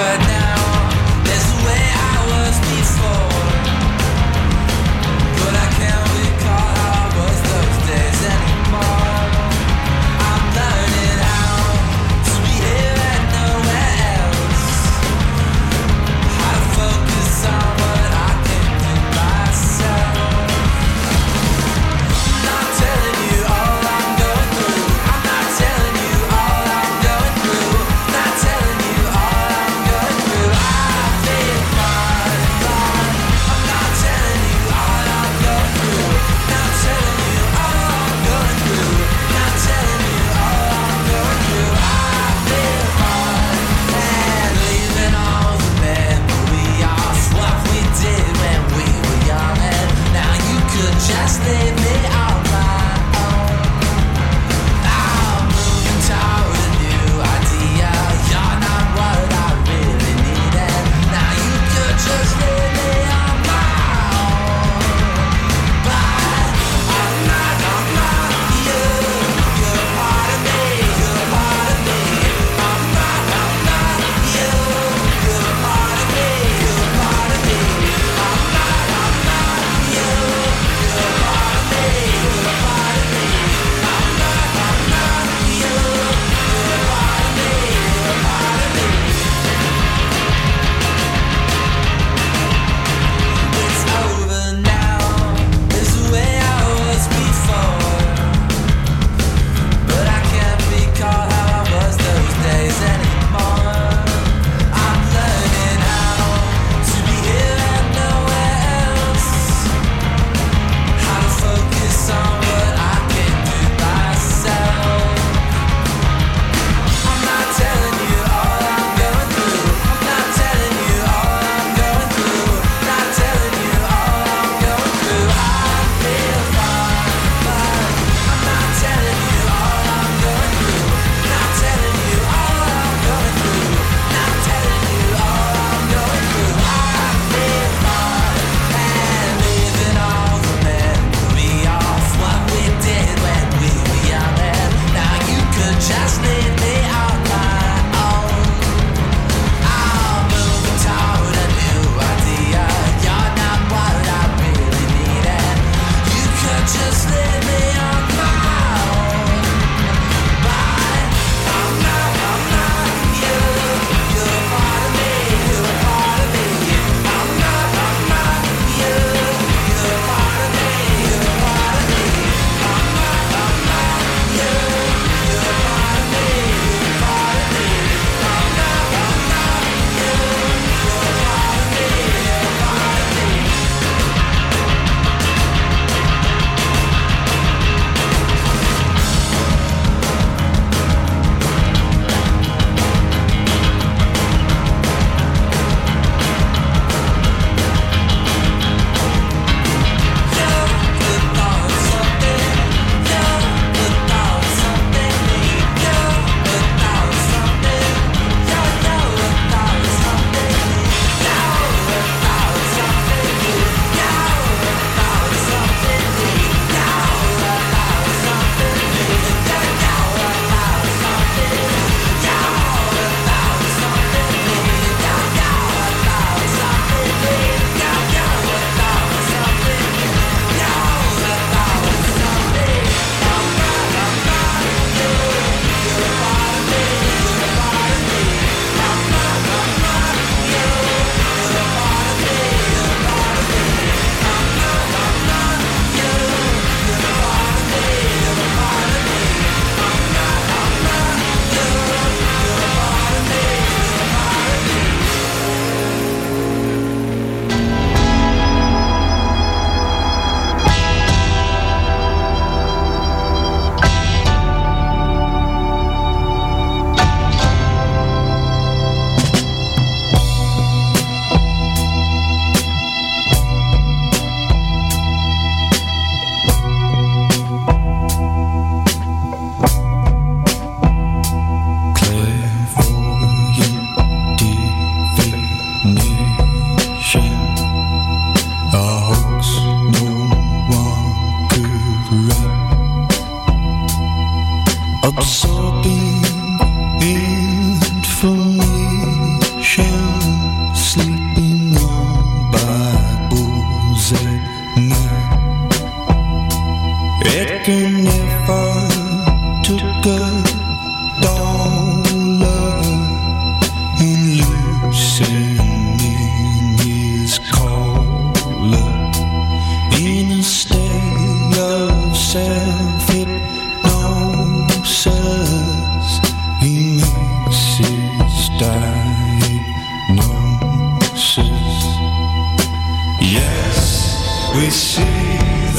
but now.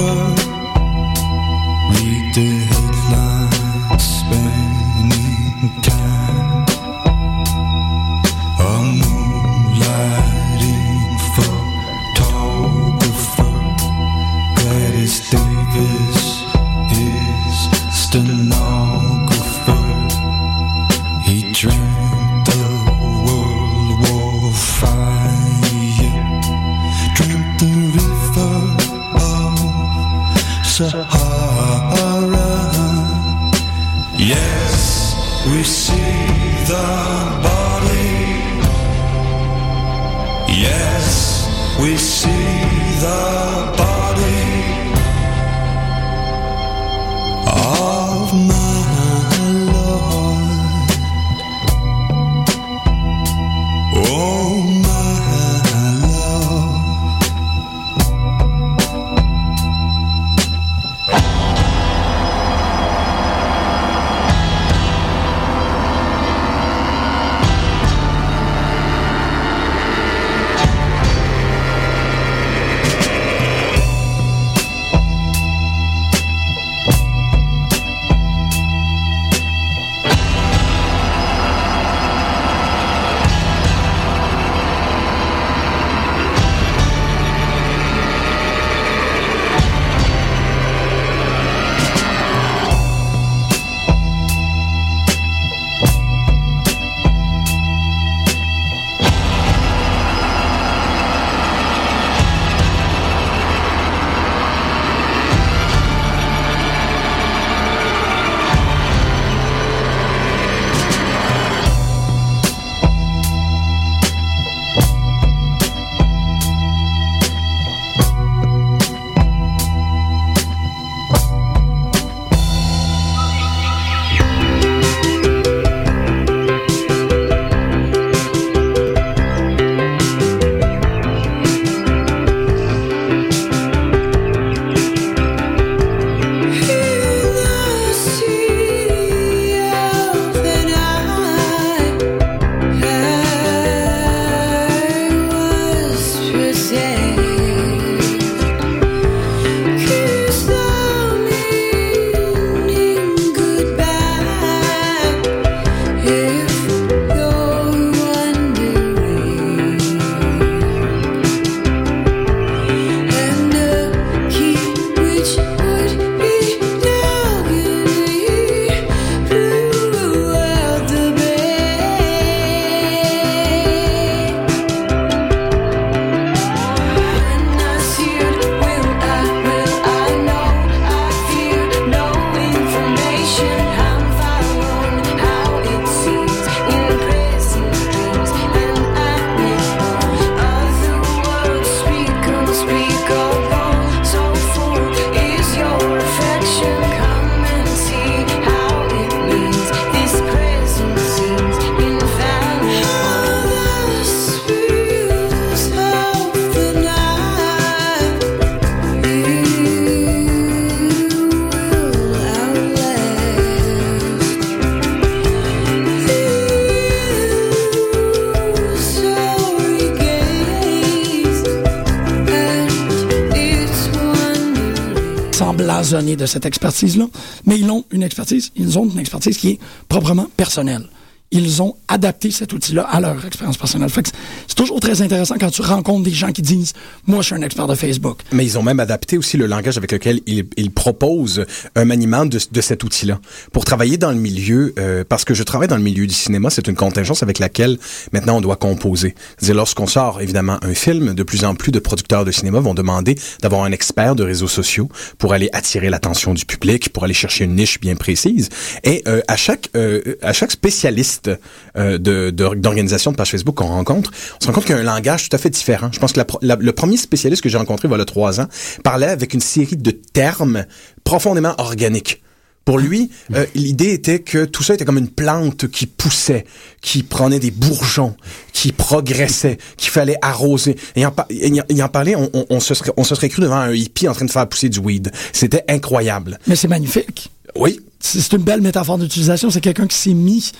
door de cette expertise-là, mais ils ont une expertise, ils ont une expertise qui est proprement personnelle. Ils ont adapté cet outil-là à leur expérience personnelle. C'est toujours très intéressant quand tu rencontres des gens qui disent Moi, je suis un expert de Facebook. Mais ils ont même adapté aussi le langage avec lequel ils, proposent un maniement de, cet outil-là. Pour travailler dans le milieu, euh, parce que je travaille dans le milieu du cinéma, c'est une contingence avec laquelle maintenant on doit composer. C'est-à-dire, lorsqu'on sort évidemment un film, de plus en plus de producteurs de cinéma vont demander d'avoir un expert de réseaux sociaux pour aller attirer l'attention du public, pour aller chercher une niche bien précise. Et euh, à chaque euh, à chaque spécialiste euh, de d'organisation de, page Facebook qu'on rencontre, on se rend compte qu'il y a un langage tout à fait différent. Je pense que la, le premier spécialiste que j'ai rencontré voilà trois ans parlait avec une série de termes profondément organiques. Pour lui, euh, l'idée était que tout ça était comme une plante qui poussait, qui prenait des bourgeons, qui progressait, qu'il fallait arroser. Et en, en, parlait, on, on, on, se serait, on se serait cru devant un hippie en train de faire pousser du weed. C'était incroyable. Mais c'est magnifique. Oui. C'est une belle métaphore d'utilisation. C'est quelqu'un qui s'est mis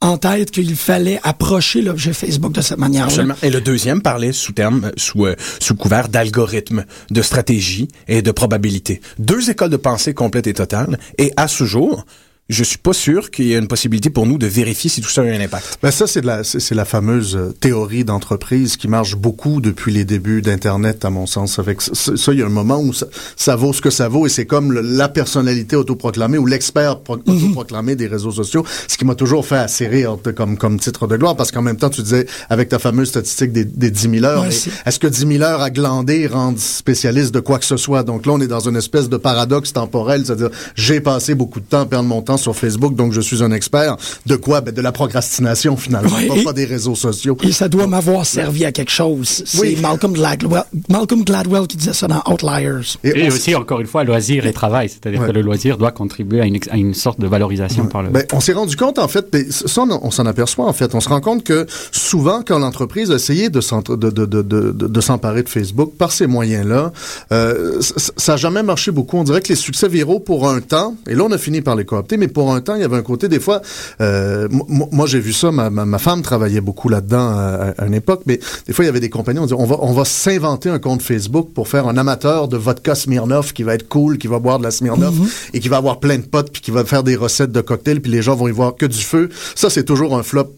en tête qu'il fallait approcher l'objet Facebook de cette manière-là. Absolument. Et le deuxième parlait sous terme, sous, euh, sous couvert d'algorithme, de stratégie et de probabilité. Deux écoles de pensée complètes et totales. Et à ce jour, je suis pas sûr qu'il y ait une possibilité pour nous de vérifier si tout ça a un impact. Ben ça, c'est la, c'est la fameuse euh, théorie d'entreprise qui marche beaucoup depuis les débuts d'Internet, à mon sens. Avec ça, il y a un moment où ça, ça vaut ce que ça vaut et c'est comme la personnalité autoproclamée ou l'expert mhm. autoproclamé des réseaux sociaux, ce qui m'a toujours fait assez rire comme, comme titre de gloire parce qu'en même temps, tu disais, avec ta fameuse statistique des, des 10 000 heures, est-ce que 10 000 heures à glander rendent spécialiste de quoi que ce soit? Donc là, on est dans une espèce de paradoxe temporel, c'est-à-dire, j'ai passé beaucoup de temps à perdre mon temps sur Facebook, donc je suis un expert. De quoi? Ben, de la procrastination, finalement, pas, des réseaux sociaux. Et ça doit m'avoir servi à quelque chose. C'est Malcolm, Gladwell, Malcolm Gladwell qui disait ça dans Outliers. Et, aussi, encore une fois, loisir et travail. C'est-à-dire que le loisir doit contribuer à une, à une sorte de valorisation par le... Ben, on s'est rendu compte, en fait, ça, on, s'en aperçoit, en fait. On se rend compte que souvent, quand l'entreprise a essayé de, de, de, de, de s'emparer de Facebook par ces moyens-là, euh, ça n'a jamais marché beaucoup. On dirait que les succès viraux pour un temps, et là, on a fini par les coopter, mais pour un temps, il y avait un côté, des fois, euh, moi j'ai vu ça, ma, ma, femme travaillait beaucoup là-dedans à, une époque, mais des fois, il y avait des compagnies, on disait, on va, on va s'inventer un compte Facebook pour faire un amateur de vodka Smirnoff qui va être cool, qui va boire de la Smirnoff mhm. et qui va avoir plein de potes, puis qui va faire des recettes de cocktails, puis les gens vont y voir que du feu. Ça, c'est toujours un flop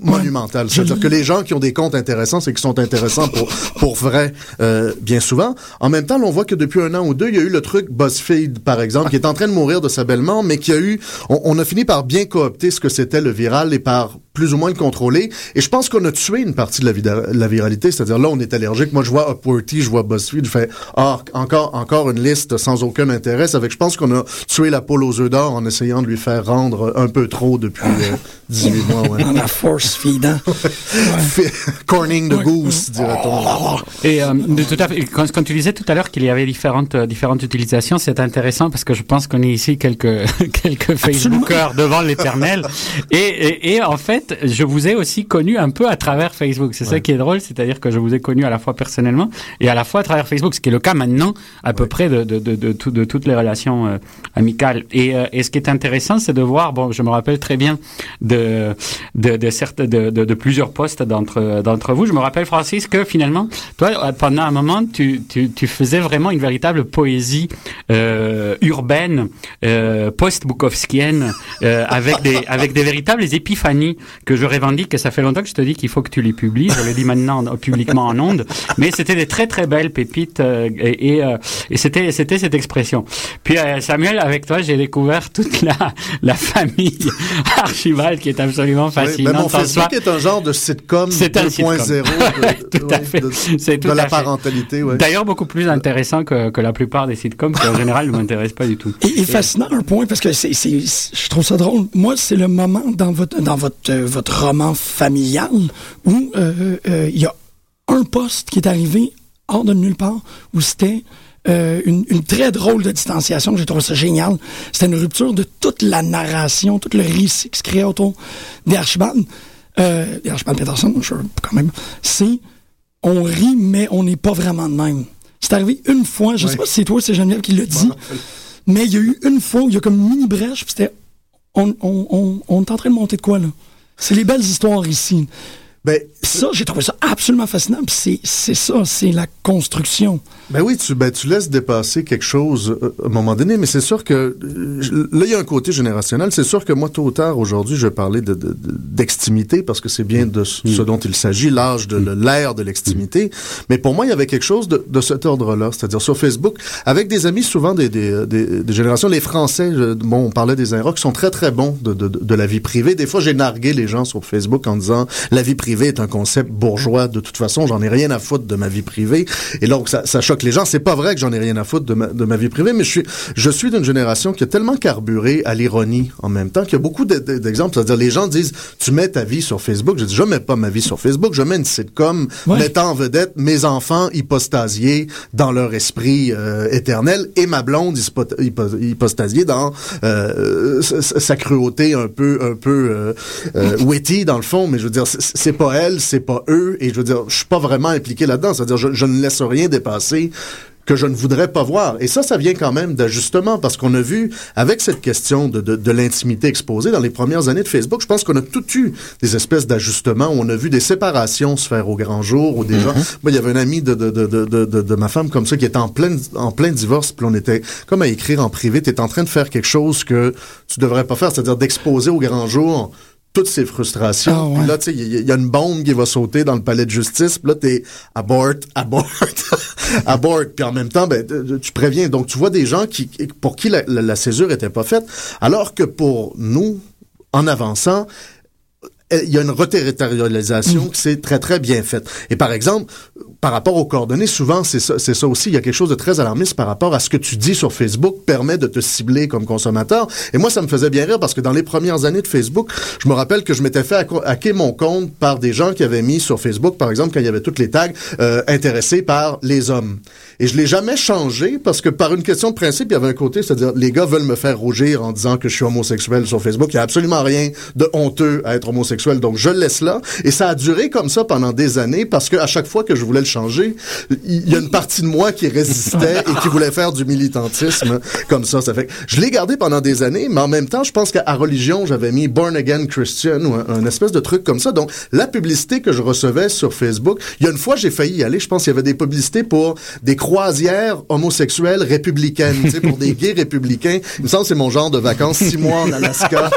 monumental. C'est-à-dire que les gens qui ont des comptes intéressants, c'est qu'ils sont intéressants pour, pour vrai, euh, bien souvent. En même temps, on voit que depuis un an ou deux, il y a eu le truc BuzzFeed, par exemple, qui est en train de mourir de sa belle mort, mais qui a eu, on, a fini par bien coopter ce que c'était le viral et par plus ou moins le contrôler. Et je pense qu'on a tué une partie de la, la viralité. C'est-à-dire là, on est allergique. Moi, je vois Upworthy, je vois BuzzFeed, je fais ah, encore, encore une liste sans aucun intérêt. Avec, je pense qu'on a tué la poule aux œufs d'or en essayant de lui faire rendre un peu trop depuis 18 euh, mois. Ouais. la force feedant. Corning the goose, dirait-on. Et euh, de tout à fait, quand, quand, tu disais tout à l'heure qu'il y avait différentes, euh, différentes utilisations, c'est intéressant parce que je pense qu'on est ici quelques, quelques Facebookers devant l'éternel. Et, et, et en fait, je vous ai aussi connu un peu à travers Facebook. C'est ça qui est drôle, c'est-à-dire que je vous ai connu à la fois personnellement et à la fois à travers Facebook, ce qui est le cas maintenant à peu près de, de, de, de, de, toutes les relations euh, amicales. Et, euh, et ce qui est intéressant, c'est de voir, bon, je me rappelle très bien de, de, de, certes, de, de, de plusieurs postes d'entre, d'entre vous. Je me rappelle, Francis, que finalement, toi, pendant un moment, tu, tu, tu faisais vraiment une véritable poésie euh, urbaine, euh, post-bukowskienne, euh, avec, des, avec des véritables épiphanies que je revendique, et ça fait longtemps que je te dis qu'il faut que tu les publies. Je le dis maintenant publiquement en ondes. Mais c'était des très très belles pépites euh, et, euh, et, c'était c'était cette expression. Puis euh, Samuel, avec toi, j'ai découvert toute la la famille Archibald qui est absolument fascinante. Oui, mon Facebook est un genre de sitcom 2.0 de, tout à fait. de, la parentalité. Ouais. D'ailleurs, beaucoup plus intéressant que, que la plupart des sitcoms qui en général ne m'intéressent pas du tout. Et, et fascinant un point parce que c'est je trouve ça drôle. Moi, c'est le moment dans votre dans votre votre roman familial où euh, euh, il y a un poste qui est arrivé hors de nulle part où c'était euh, une, une, très drôle de distanciation. J'ai trouvé ça génial. C'était une rupture de toute la narration, tout le récit qui se créait autour d'Archibald. Euh, Archibald Peterson, je quand même. C'est on rit, mais on n'est pas vraiment de même. C'est arrivé une fois, je sais pas si c'est toi, c'est Geneviève qui l'a dit, mais il y a eu une fois où il y a comme une mini brèche, puis c'était on, on, on, on est en train de monter de quoi là? C'est les belles histoires ici. Ben, ça, j'ai trouvé ça absolument fascinant. Puis c'est ça, c'est la construction. Ben oui, tu, ben, tu laisses dépasser quelque chose euh, à un moment donné, mais c'est sûr que euh, là, il y a un côté générationnel. C'est sûr que moi, tôt ou tard, aujourd'hui, je vais parler de, d'extimité parce que c'est bien de ce mm. dont il s'agit, l'âge de mm. l'ère de l'extimité. Mais pour moi, il y avait quelque chose de, de cet ordre-là. C'est-à-dire sur Facebook, avec des amis souvent des, des, des, générations, les Français, bon, on parlait des Inrocks, sont très, très bons de, de, de la vie privée. Des fois, j'ai nargué les gens sur Facebook en disant la vie privée est un concept bourgeois. De toute façon, j'en ai rien à foutre de ma vie privée. Et donc, ça, ça choque les gens. C'est pas vrai que j'en ai rien à foutre de ma, de ma vie privée, mais je suis, je suis d'une génération qui a tellement carburé à l'ironie en même temps qu'il y a beaucoup d'exemples. C'est-à-dire, les gens disent, tu mets ta vie sur Facebook. Je dis, je mets pas ma vie sur Facebook. Je mets une sitcom mettant en vedette mes enfants hypostasiés dans leur esprit euh, éternel et ma blonde hypostasiée dans euh, sa cruauté un peu, un peu euh, euh, witty dans le fond. Mais je veux dire, c'est pas elle, c'est pas eux, et je veux dire, je suis pas vraiment impliqué là-dedans. C'est-à-dire, je, je ne laisse rien dépasser que je ne voudrais pas voir. Et ça, ça vient quand même d'ajustement, parce qu'on a vu, avec cette question de, de, de l'intimité exposée dans les premières années de Facebook, je pense qu'on a tout eu des espèces d'ajustements où on a vu des séparations se faire au grand jour, ou des gens... Mm-hmm. Moi, il y avait un ami de, de, de, de, de, ma femme comme ça qui était en plein, en plein divorce, puis on était comme à écrire en privé, tu es en train de faire quelque chose que tu devrais pas faire, c'est-à-dire d'exposer au grand jour toutes ces frustrations. Ah, puis là, tu sais, il y, a une bombe qui va sauter dans le palais de justice. Puis là, t'es abort, abort, abort. Puis en même temps, ben, tu préviens. Donc, tu vois des gens qui, pour qui la, la césure était pas faite, alors que pour nous, en avançant, il y a une reterritorialisation mm. qui s'est très, très bien faite. Et par exemple, par rapport aux coordonnées, souvent, c'est ça, ça aussi. Il y a quelque chose de très alarmiste par rapport à ce que tu dis sur Facebook permet de te cibler comme consommateur. Et moi, ça me faisait bien rire parce que dans les premières années de Facebook, je me rappelle que je m'étais fait hacker mon compte par des gens qui avaient mis sur Facebook, par exemple, quand il y avait toutes les tags euh, intéressés par les hommes. Et je l'ai jamais changé parce que par une question de principe, il y avait un côté, c'est-à-dire les gars veulent me faire rougir en disant que je suis homosexuel sur Facebook. Il y a absolument rien de honteux à être homosexuel, donc je laisse là. Et ça a duré comme ça pendant des années parce que à chaque fois que je voulais changer, il y a une partie de moi qui résistait et qui voulait faire du militantisme comme ça. Ça fait je l'ai gardé pendant des années, mais en même temps, je pense qu'à religion, j'avais mis born again Christian ou un, espèce de truc comme ça. Donc la publicité que je recevais sur Facebook, il y a une fois j'ai failli y aller. Je pense qu'il y avait des publicités pour des croisière homosexuelle républicaine, tu sais, pour des gays républicains. Il me semble que c'est mon genre de vacances, six mois en Alaska,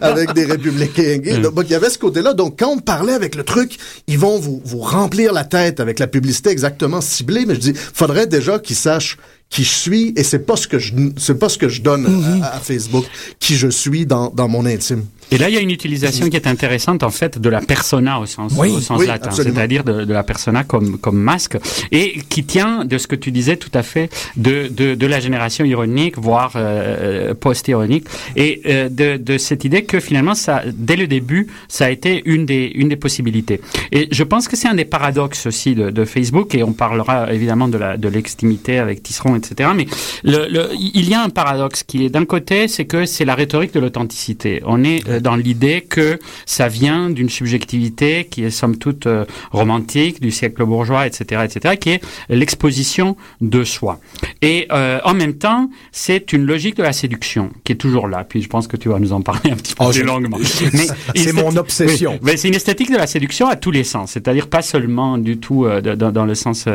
avec, des, républicains gays. Donc, il y avait ce côté-là. Donc, quand on parlait avec le truc, ils vont vous, vous remplir la tête avec la publicité exactement ciblée, mais je dis, faudrait déjà qu'ils sachent qui je suis et c'est pas ce que je c'est pas ce que je donne à, Facebook qui je suis dans, dans mon intime. Et là, il y a une utilisation qui est intéressante en fait de la persona au sens, au sens latin, c'est-à-dire de, de, la persona comme comme masque et qui tient de ce que tu disais tout à fait de de, de la génération ironique, voire euh, post-ironique, et euh, de, de cette idée que finalement ça, dès le début, ça a été une des une des possibilités. Et je pense que c'est un des paradoxes aussi de, de, Facebook et on parlera évidemment de la de l'extimité avec Tisseron, etc. Mais le, le, il y a un paradoxe qui est d'un côté, c'est que c'est la rhétorique de l'authenticité. On est euh, dans l'idée que ça vient d'une subjectivité qui est somme toute euh, romantique du siècle bourgeois, etc., etc., qui est l'exposition de soi. Et euh, en même temps, c'est une logique de la séduction qui est toujours là. Puis je pense que tu vas nous en parler un petit peu oh, plus longuement. c'est mon obsession. mais c'est une esthétique de la séduction à tous les sens, c'est-à-dire pas seulement du tout euh, dans, dans, le sens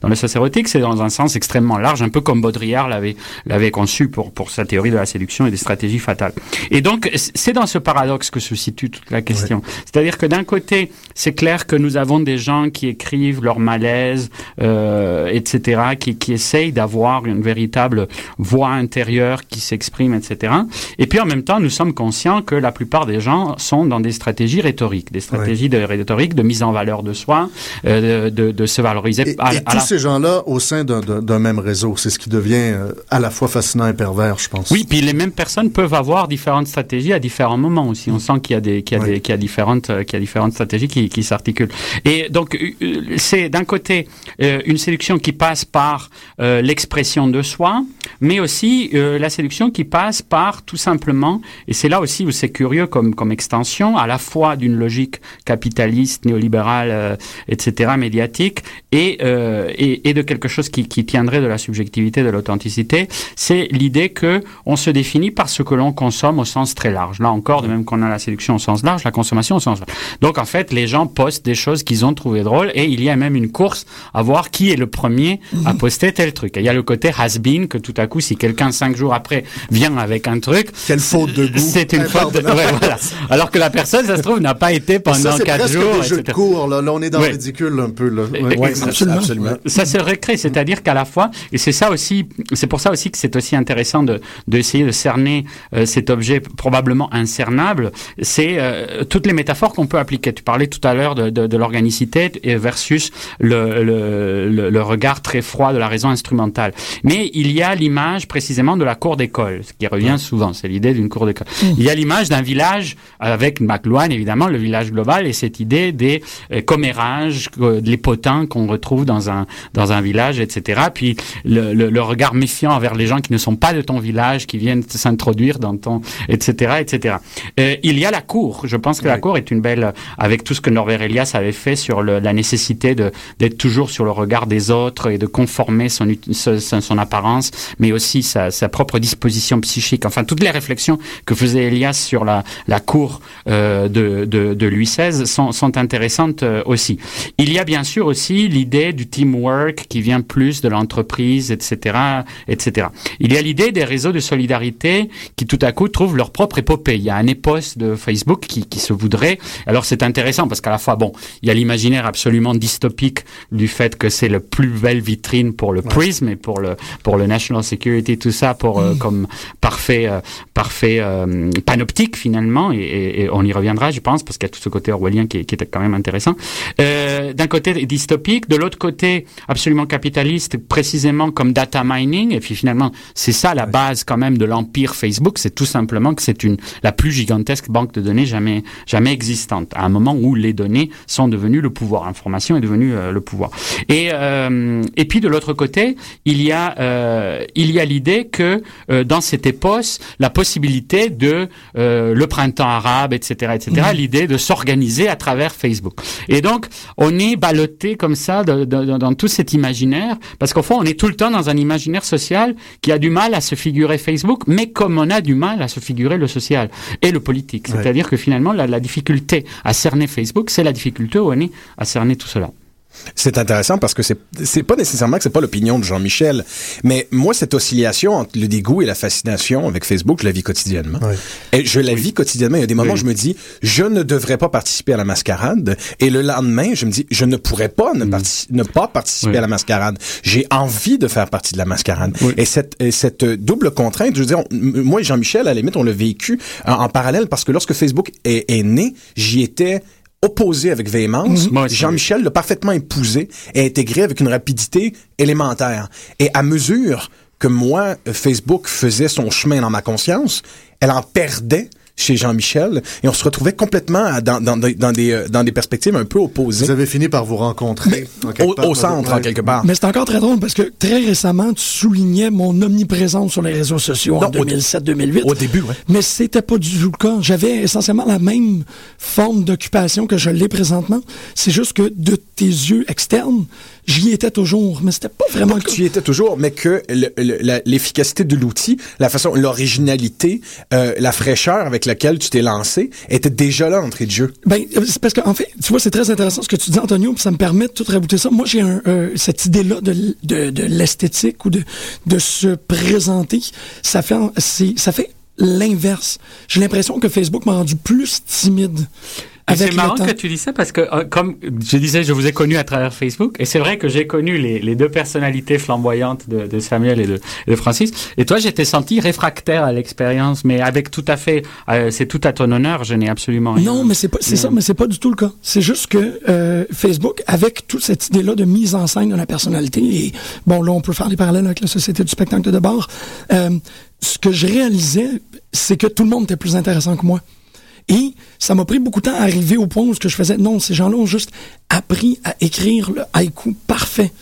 dans le sens érotique, c'est dans un sens extrêmement large, un peu comme Baudrillard l'avait l'avait conçu pour pour sa théorie de la séduction et des stratégies fatales. Et donc c'est dans ce paradoxe que se situe toute la question. C'est-à-dire que d'un côté, c'est clair que nous avons des gens qui écrivent leur malaise, euh, etc., qui, qui essayent d'avoir une véritable voix intérieure qui s'exprime, etc. Et puis en même temps, nous sommes conscients que la plupart des gens sont dans des stratégies rhétoriques, des stratégies de rhétorique, de mise en valeur de soi, euh, de, de, se valoriser. Et, et tous ces gens-là au sein d'un même réseau, c'est ce qui devient euh, à la fois fascinant et pervers, je pense. Oui, puis les mêmes personnes peuvent avoir différentes stratégies à différents moments aussi. On sent qu'il y a des, qu'il y a des, qu'il y a différentes, euh, qu'il y a différentes stratégies qui, qui s'articulent. Et donc, euh, c'est d'un côté euh, une séduction qui passe par l'expression de soi, mais aussi la séduction qui passe par tout simplement, et c'est là aussi où c'est curieux comme, comme extension, à la fois d'une logique capitaliste, néolibérale, etc., médiatique, et, et, et, de quelque chose qui, qui tiendrait de la subjectivité, de l'authenticité, c'est l'idée que on se définit par ce que l'on consomme au sens très large. Là encore, de même qu'on a la séduction au sens large, la consommation au sens large. Donc en fait, les gens postent des choses qu'ils ont trouvées drôles et il y a même une course à voir qui est le premier à poster tel truc. Et il y a le côté has-been que tout à coup, si quelqu'un cinq jours après vient avec un truc, Quelle faute de goût. c'est une faute. De... ouais, voilà. Alors que la personne, ça se trouve, n'a pas été Ça, pendant c'est quatre presque jours. des jeux de cours, là. Là, on est dans Oui. le ridicule un peu, là. Absolument. ça se recrée, c'est-à-dire qu'à la fois, et c'est ça aussi, c'est pour ça aussi que c'est aussi intéressant de d'essayer de cerner euh, cet objet probablement incernable, c'est euh, toutes les métaphores qu'on peut appliquer. Tu parlais tout à l'heure de, de, de l'organicité versus le, le, le, le regard très froid de la raison instrumentale. Mais il y a l'image précisément de la cour d'école, ce qui revient souvent, c'est l'idée d'une cour d'école. Il y a l'image d'un village avec McLuhan évidemment, le village global et cette idée des euh, commérages, euh, les potins qu'on retrouve dans un dans un village, etc. Puis le, le, le regard méfiant envers les gens qui ne sont pas de ton village, qui viennent s'introduire dans ton, etc., etc. Euh, il y a la cour. Je pense que la cour est une belle, avec tout ce que Norbert Elias avait fait sur le, la nécessité d'être toujours sur le regard des autres et de conformer son son, son- son apparence, mais aussi sa, sa propre disposition psychique. Enfin, toutes les réflexions que faisait Elias sur la la cour euh, de, de de Louis XVI sont sont intéressantes euh, aussi. Il y a bien sûr aussi l'idée du teamwork qui vient plus de l'entreprise, etc., etc. Il y a l'idée des réseaux de solidarité qui tout à coup trouvent leur propre épopée. Il y a un épos de Facebook qui, qui se voudrait. Alors c'est intéressant parce qu'à la fois, bon, il y a l'imaginaire absolument dystopique du fait que c'est le plus belle vitrine pour le prism et pour le pour le national security, tout ça pour euh, comme parfait euh, parfait euh, panoptique finalement et, et- et on y reviendra, je pense, parce qu'il y a tout ce côté orwellien qui, est- qui était quand même intéressant. D'un côté dystopique, de l'autre côté absolument capitaliste, précisément comme data mining. Et puis finalement, c'est ça la base quand même de l'empire Facebook, c'est tout simplement que c'est une la plus gigantesque banque de données jamais jamais existante. À un moment où les données sont devenues le pouvoir, l'information est devenue euh, le pouvoir. Et euh, et puis de l'autre côté, il y a euh, il y a l'idée que euh, dans cette épos, la possibilité de euh, le printemps arabe, etc., etc., l'idée de s'organiser à travers Facebook. Et donc, on est ballotté comme ça de- de- de- dans tout cet imaginaire, parce qu'au fond, on est tout le temps dans un imaginaire social qui a du mal à se figurer Facebook, mais comme on a du mal à se figurer le social et le politique. Ouais. C'est-à-dire que finalement, la, la difficulté à cerner Facebook, c'est la difficulté où on est à cerner tout cela. C'est intéressant parce que c'est pas nécessairement que c'est pas l'opinion de Jean-Michel, mais moi cette oscillation entre le dégoût et la fascination avec Facebook, je la vis quotidiennement. Ouais. Et je la vis quotidiennement. Il y a des moments où Oui. je me dis je ne devrais pas participer à la mascarade, et le lendemain je me dis je ne pourrais pas ne, partici- ne pas participer Mm. Oui. à la mascarade. J'ai envie de faire partie de la mascarade. Oui. Et cette et cette double contrainte, je veux dire, on- moi et Jean-Michel à la limite on l'a vécu en, en parallèle parce que lorsque Facebook est, est né, j'y étais opposé avec véhémence. Aussi. Jean-Michel l'a parfaitement épousé et intégré avec une rapidité élémentaire. Et à mesure que moi, euh, Facebook faisait son chemin dans ma conscience, elle en perdait chez Jean-Michel et on se retrouvait complètement dans, dans, des- dans, des, euh, dans des perspectives un peu opposées. Vous avez fini par vous rencontrer. en quelque Au, part, au centre, ouais. en quelque part. Mais c'est encore très drôle parce que très récemment, tu soulignais mon omniprésence sur les réseaux sociaux Non, en au- 2007-2008. Au début, ouais. Mais c'était pas du tout le cas. J'avais essentiellement la même forme d'occupation que je l'ai présentement. C'est juste que de tes yeux externes, j'y étais toujours. Mais c'était pas vraiment Pas que tu y étais toujours, mais que le- le- la- l'efficacité de l'outil, la façon, l'originalité, euh, la fraîcheur avec laquelle tu t'es lancé était déjà là entrée de jeu. Ben, euh, c'est parce qu'en fait, tu vois, c'est très intéressant ce que tu dis, Antonio, puis ça me permet de tout rabouter ça. Moi, j'ai euh, cette idée-là de, de, de l'esthétique ou de, de se présenter. Ça fait, en- ça fait l'inverse. J'ai l'impression que Facebook m'a rendu plus timide. C'est marrant que tu dis ça parce que, euh, comme je disais, je vous ai connu à travers Facebook, et c'est vrai que j'ai connu les, les deux personnalités flamboyantes de, de Samuel et de, Francis. Et toi, j'étais senti réfractaire à l'expérience, mais avec tout à fait, euh, c'est tout à ton honneur. Je n'ai absolument rien. Non, mais c'est pas, c'est ça, mais c'est pas du tout le cas. C'est juste que euh, Facebook, avec toute cette idée-là de mise en scène de la personnalité, et bon, là, on peut faire des parallèles avec la société du spectacle de bord. euh, ce que je réalisais, c'est que tout le monde était plus intéressant que moi. Et ça m'a pris beaucoup de temps à arriver au point où ce que je faisais, non, ces gens-là ont juste appris à écrire le haïku parfait.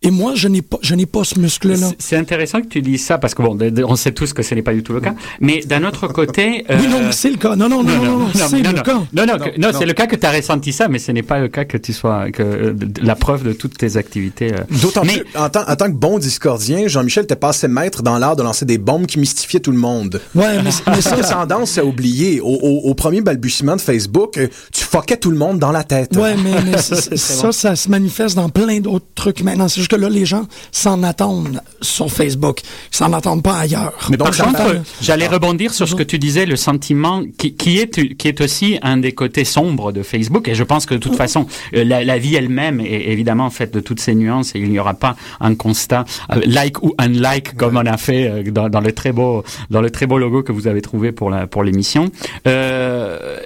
Et moi, je n'ai pas, je n'ai pas ce muscle-là. C'est- intéressant que tu dises ça parce que bon, on sait tous que ce n'est pas du tout le cas. Mais d'un autre côté, Oui, non, euh, c'est le cas. Non, non, non, non, non, non, c'est non, le non. cas. Non, non, que- non, c'est le cas que tu as ressenti ça, mais ce n'est pas le cas que tu sois que euh, la preuve de toutes tes activités. euh. D'autant Mais- plus, en tant, en tant que bon discordien, Jean-Michel était passé maître dans l'art de lancer des bombes qui mystifiaient tout le monde. Ouais, mais, mais Ça ça, a tendance à oublier. Au, au- au premier balbutiement de Facebook, euh, tu fuckais tout le monde dans la tête. Ouais, mais, mais c'est- c'est- ça, ça se manifeste dans plein d'autres trucs maintenant. C'est juste que là, les gens s'en attendent sur Facebook. Ils s'en attendent pas ailleurs. Mais donc, Par contre, j'allais rebondir sur ce que tu disais, le sentiment qui, qui est qui est aussi un des côtés sombres de Facebook. Et je pense que de toute façon, euh, la, la vie elle-même est évidemment faite de toutes ces nuances et il n'y aura pas un constat euh, like ou unlike comme on a fait euh, dans, dans le très beau dans le très beau logo que vous avez trouvé pour la pour l'émission. Euh,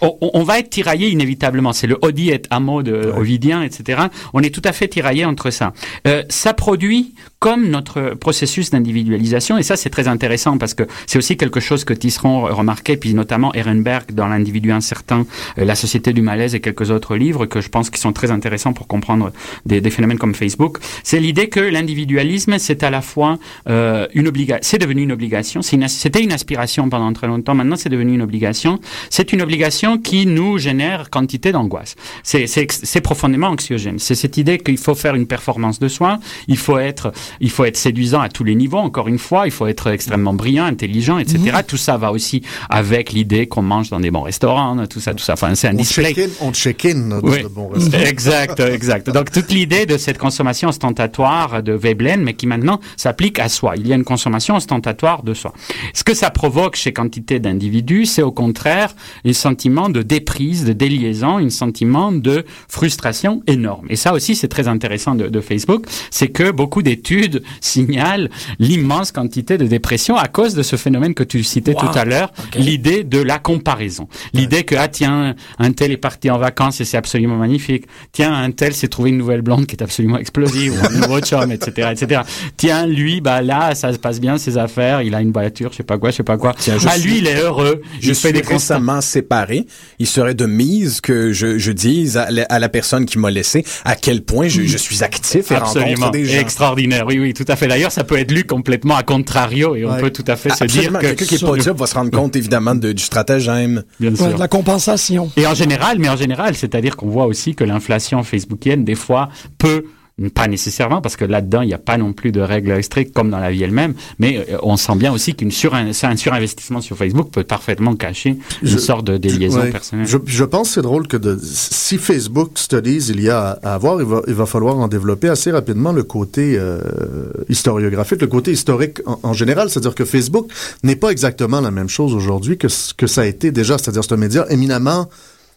on, on va être tiraillé inévitablement. C'est le Odi et Amo de Ovidien, etc. On est tout à fait tiraillé entre ça. Euh, ça produit comme notre processus d'individualisation, et ça c'est très intéressant parce que c'est aussi quelque chose que Tisseron remarquait, puis notamment Ehrenberg dans L'individu incertain, euh, La société du malaise et quelques autres livres que je pense qui sont très intéressants pour comprendre des, phénomènes comme Facebook. C'est l'idée que l'individualisme c'est à la fois euh, une obligation, c'est devenu une obligation, c'est une c'était une aspiration pendant très longtemps, maintenant c'est devenu une obligation. C'est une obligation qui nous génère quantité d'angoisse. C'est profondément anxiogène. C'est cette idée qu'il faut faire une performance de soi, il faut être il faut être séduisant à tous les niveaux. Encore une fois, il faut être extrêmement brillant, intelligent, etc. Mhm. Tout ça va aussi avec l'idée qu'on mange dans des bons restaurants, tout ça, tout ça. Enfin, c'est un On display. check-in, on check-in dans Oui. de bons restaurants. Exact, exact. Donc toute l'idée de cette consommation ostentatoire de Veblen, mais qui maintenant s'applique à soi. Il y a une consommation ostentatoire de soi. Ce que ça provoque chez quantité d'individus, c'est au contraire un sentiment de déprise, de déliaison, un sentiment de frustration énorme. Et ça aussi, c'est très intéressant de, de Facebook, c'est que beaucoup d'études signalent l'immense quantité de dépression à cause de ce phénomène que tu citais Wow. tout à l'heure, l'idée de la comparaison. L'idée que, ah tiens, un tel est parti en vacances et c'est absolument magnifique. Tiens, un tel s'est trouvé une nouvelle blonde qui est absolument explosive, ou un nouveau chum, etc., etc. Tiens, lui, bah là, ça se passe bien ses affaires, il a une voiture, je sais pas quoi, je sais pas quoi. Tiens, je ah, suis- lui, il est heureux. Je il suis des constats. récemment séparé. Il serait de mise que je, je dise à la, à la personne qui m'a laissé à quel point je, je suis actif et Absolument, rencontre des gens. extraordinaire. Oui, oui, tout à fait. D'ailleurs, ça peut être lu complètement à contrario et on Ouais. peut tout à fait se dire que Quelqu'un qui est pas job va se rendre compte évidemment de- du stratagème. bien sûr. Ouais, de la compensation. Et en général, mais en général, c'est-à-dire qu'on voit aussi que l'inflation facebookienne, des fois, peut pas nécessairement, parce que là-dedans, il n'y a pas non plus de règles strictes comme dans la vie elle-même, mais euh, on sent bien aussi qu'une sur surinvestissement sur Facebook peut parfaitement cacher une Je- sorte de déliaison Ouais. personnelle. Je, je pense que c'est drôle que de, si Facebook Studies il y a à avoir, il va, il va falloir en développer assez rapidement le côté euh, historiographique, le côté historique en, en général. C'est-à-dire que Facebook n'est pas exactement la même chose aujourd'hui que ce que ça a été déjà. C'est-à-dire c'est un média éminemment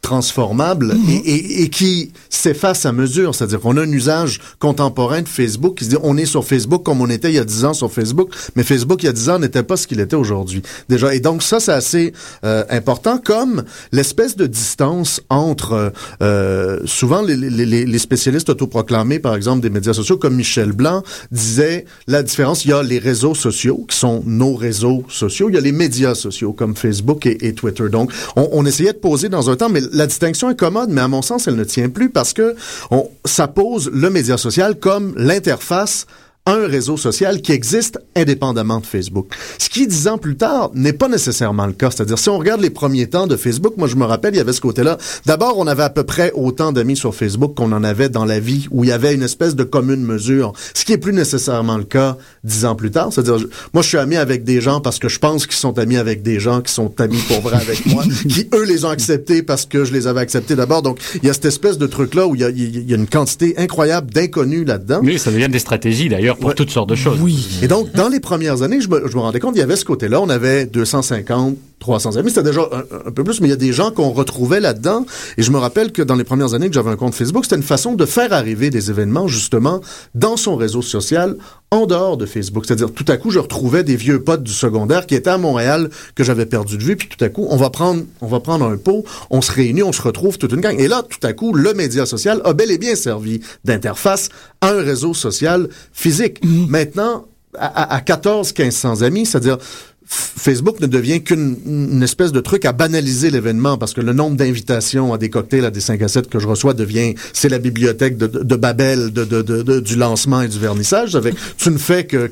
transformable et, et- et qui s'efface à mesure. C'est-à-dire qu'on a un usage contemporain de Facebook qui se dit on est sur Facebook comme on était il y a 10 ans sur Facebook, mais Facebook il y a 10 ans n'était pas ce qu'il était aujourd'hui. Déjà. Et donc ça, c'est assez euh, important comme l'espèce de distance entre euh, souvent les, les- les, les spécialistes autoproclamés, par exemple, des médias sociaux, comme Michel Blanc, disait la différence, il y a les réseaux sociaux, qui sont nos réseaux sociaux, il y a les médias sociaux, comme Facebook et, et Twitter. Donc, on, on essayait de poser dans un temps, mais la distinction est commode, mais à mon sens, elle ne tient plus parce que on, ça pose le média social comme l'interface un réseau social qui existe indépendamment de Facebook. Ce qui, dix ans plus tard, n'est pas nécessairement le cas. C'est-à-dire, si on regarde les premiers temps de Facebook, moi, je me rappelle, il y avait ce côté-là. D'abord, on avait à peu près autant d'amis sur Facebook qu'on en avait dans la vie, où il y avait une espèce de commune mesure. Ce qui est plus nécessairement le cas dix ans plus tard. C'est-à-dire, moi, je suis ami avec des gens parce que je pense qu'ils sont amis avec des gens qui sont amis pour vrai avec moi, qui, eux, les ont acceptés parce que je les avais acceptés d'abord. Donc, il y a cette espèce de truc-là où il y a, il y a une quantité incroyable d'inconnus là-dedans. Oui, ça devient des stratégies d'ailleurs pour Ouais. toutes sortes de choses. Oui. Et donc, dans les premières années, je me, je me rendais compte, il y avait ce côté-là. On avait 250, 300 amis. C'était déjà un, un peu plus, mais il y a des gens qu'on retrouvait là-dedans. Et je me rappelle que dans les premières années que j'avais un compte Facebook, c'était une façon de faire arriver des événements, justement, dans son réseau social, en dehors de Facebook. C'est-à-dire, tout à coup, je retrouvais des vieux potes du secondaire qui étaient à Montréal, que j'avais perdu de vue, puis tout à coup, on va prendre, on va prendre un pot, on se réunit, on se retrouve toute une gang. Et là, tout à coup, le média social a bel et bien servi d'interface à un réseau social physique. Maintenant, à, à, à 14 1500 amis, c'est-à-dire Facebook ne devient qu'une une espèce de truc à banaliser l'événement parce que le nombre d'invitations à des cocktails, à des 5 à 7 que je reçois devient, c'est la bibliothèque de, Babel du lancement et du vernissage. Avec, tu ne fais que,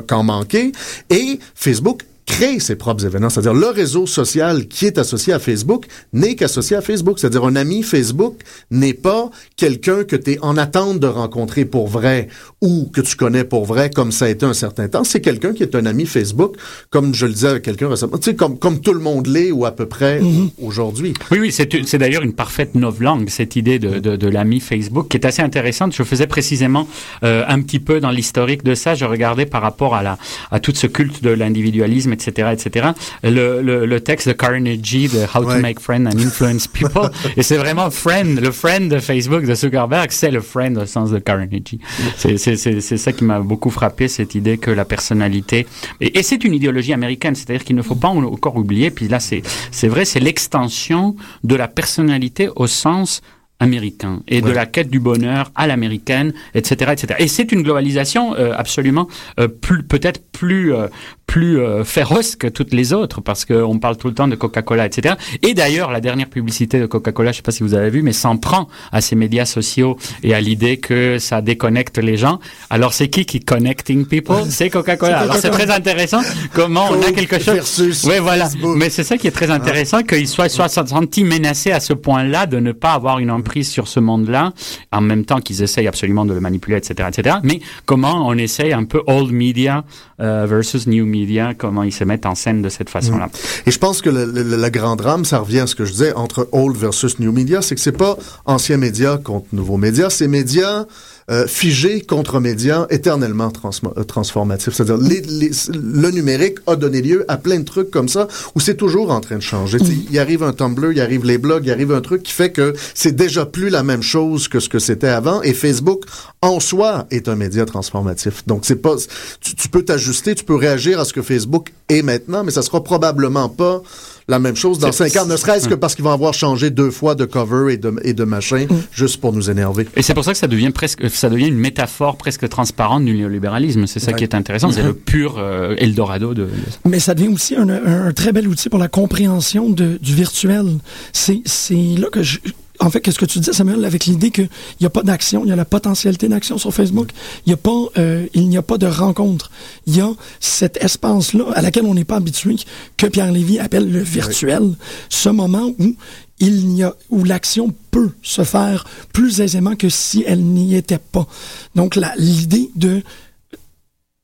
qu'en manquer. Et Facebook crée ses propres événements. C'est-à-dire le réseau social qui est associé à Facebook n'est qu'associé à Facebook. C'est-à-dire un ami Facebook n'est pas quelqu'un que tu es en attente de rencontrer pour vrai ou que tu connais pour vrai comme ça a été un certain temps. C'est quelqu'un qui est un ami Facebook, comme je le disais avec quelqu'un récemment, tu sais, comme, comme tout le monde l'est ou à peu près Mhm. aujourd'hui. Oui, oui, c'est c'est d'ailleurs une parfaite novlangue, cette idée de, de, de l'ami Facebook, qui est assez intéressante. Je faisais précisément euh, un petit peu dans l'historique de ça. Je regardais par rapport à, la, à tout ce culte de l'individualisme, etc., etc. Le, le, le texte de Carnegie de How Ouais. to Make Friends and Influence People. et c'est vraiment friend, le friend de Facebook, de Zuckerberg, c'est le friend au sens de Carnegie. C'est- C'est c'est- c'est ça qui m'a beaucoup frappé, cette idée que la personnalité... Et, et c'est une idéologie américaine, c'est-à-dire qu'il ne faut pas en- encore oublier, puis là c'est c'est vrai, c'est l'extension de la personnalité au sens américain et de la quête du bonheur à l'américaine, etc., etc. Et c'est une globalisation euh, absolument euh, plus peut-être plus euh, plus euh, féroce que toutes les autres parce qu'on parle tout le temps de Coca-Cola, etc. Et d'ailleurs, la dernière publicité de Coca-Cola, je sais pas si vous avez vu, mais s'en prend à ces médias sociaux et à l'idée que ça déconnecte les gens. Alors c'est qui qui connecting people C'est Coca-Cola. Alors c'est très intéressant comment on a quelque chose. Ouais, voilà. Facebook. Mais c'est ça qui est très intéressant, qu'il soit, soit senti menacé à ce point-là de ne pas avoir une emprise sur ce monde-là, en même temps qu'ils essayent absolument de le manipuler, etc., etc. Mais comment on essaye un peu old media euh, versus new media, comment ils se mettent en scène de cette façon-là. Et je pense que le, le, le grand drame, ça revient à ce que je disais entre old versus new media, c'est que c'est pas anciens médias contre nouveaux médias, c'est médias euh, figés contre médias éternellement euh, transformatifs. C'est-à-dire les, les- le numérique a donné lieu à plein de trucs comme ça où c'est toujours en train de changer. Sais, Il arrive un Tumblr, il arrive les blogs, il arrive un truc qui fait que c'est déjà plus la même chose que ce que c'était avant. Et Facebook en soi est un média transformatif. Donc c'est pas, tu, tu peux t'ajuster, tu peux réagir à ce que Facebook est maintenant, mais ça sera probablement pas la même chose dans C'est- cinq ans, ne serait-ce que parce qu'ils vont avoir changé deux fois de cover et de, et de machin, juste pour nous énerver. Et c'est pour ça que ça devient presque, ça devient une métaphore presque transparente du néolibéralisme. C'est ça Ouais. qui est intéressant. C'est le pur euh, Eldorado de. Mais ça devient aussi un, un- un très bel outil pour la compréhension de- du virtuel. C'est c'est là que je... En fait, qu'est-ce que tu disais, Samuel, avec l'idée qu'il n'y a pas d'action, il y a la potentialité d'action sur Facebook, il n'y a pas, euh, il n'y a pas de rencontre. Il y a cet espace-là à laquelle on n'est pas habitué, que Pierre Lévy appelle le virtuel, ce moment où il n'y a, où l'action peut se faire plus aisément que si elle n'y était pas. Donc, la- l'idée de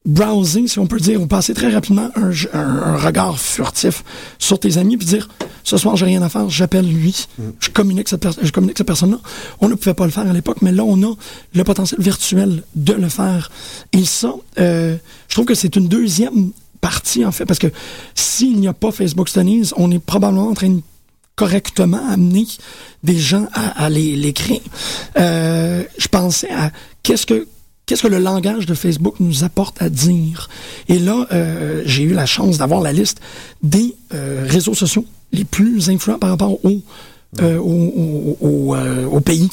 browser, si on peut dire, ou passer très rapidement un, un- un regard furtif sur tes amis, puis dire ce soir j'ai rien à faire, j'appelle lui, je communique cette per- je communique cette personne-là. On ne pouvait pas le faire à l'époque, mais là on a le potentiel virtuel de le faire. Et ça, euh, je trouve que c'est une deuxième partie en fait, parce que s'il n'y a pas Facebook Studies, on est probablement en train de correctement amener des gens à, à les, les créer. Euh, je pensais à qu'est-ce que qu'est-ce que le langage de Facebook nous apporte à dire? Et là, euh, j'ai eu la chance d'avoir la liste des euh, réseaux sociaux les plus influents par rapport au euh, au, au- au, au pays.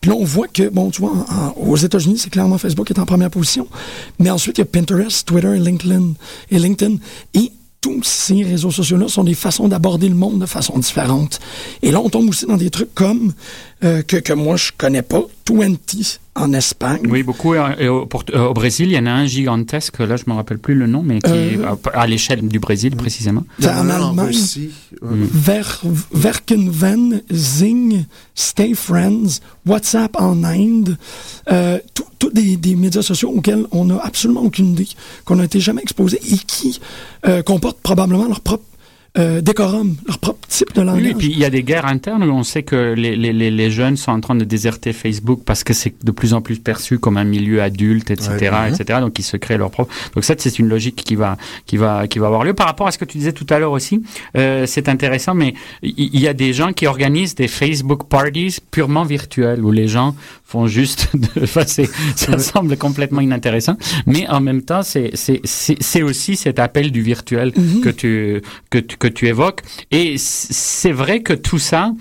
Puis là, on voit que, bon, tu vois, en- en- aux États-Unis, c'est clairement Facebook qui est en première position. Mais ensuite, il y a Pinterest, Twitter et LinkedIn. Et LinkedIn. Et tous ces réseaux sociaux-là sont des façons d'aborder le monde de façon différente. Et là, on tombe aussi dans des trucs comme, euh, que, que moi, je connais pas, 20 en Espagne. Oui, beaucoup. Et au, pour- euh, au Brésil, il y en a un gigantesque. Là, je me rappelle plus le nom, mais qui est Euh, à, à l'échelle du Brésil précisément. En Allemagne. Ver, Verkenven, Zing, Stay Friends, WhatsApp en Inde, euh, tous des, des médias sociaux auxquels on n'a absolument aucune idée, qu'on n'a été jamais exposé et qui euh, comportent probablement leur propre euh, décorum, leur propre type de langage. Oui, et puis il y a des guerres internes où on sait que les, les, les, les jeunes sont en train de déserter Facebook parce que c'est de plus en plus perçu comme un milieu adulte, etc., Ouais. etc. Donc ils se créent leur propre. Donc ça, c'est une logique qui va, qui va, qui va avoir lieu. Par rapport à ce que tu disais tout à l'heure aussi, euh, c'est intéressant, mais il il y, a des gens qui organisent des Facebook parties purement virtuelles où les gens font juste. De, enfin, c'est- ça semble complètement inintéressant, mais en même temps, c'est c'est c'est c'est aussi cet appel du virtuel que tu que tu que tu évoques. Et c'est vrai que tout ça,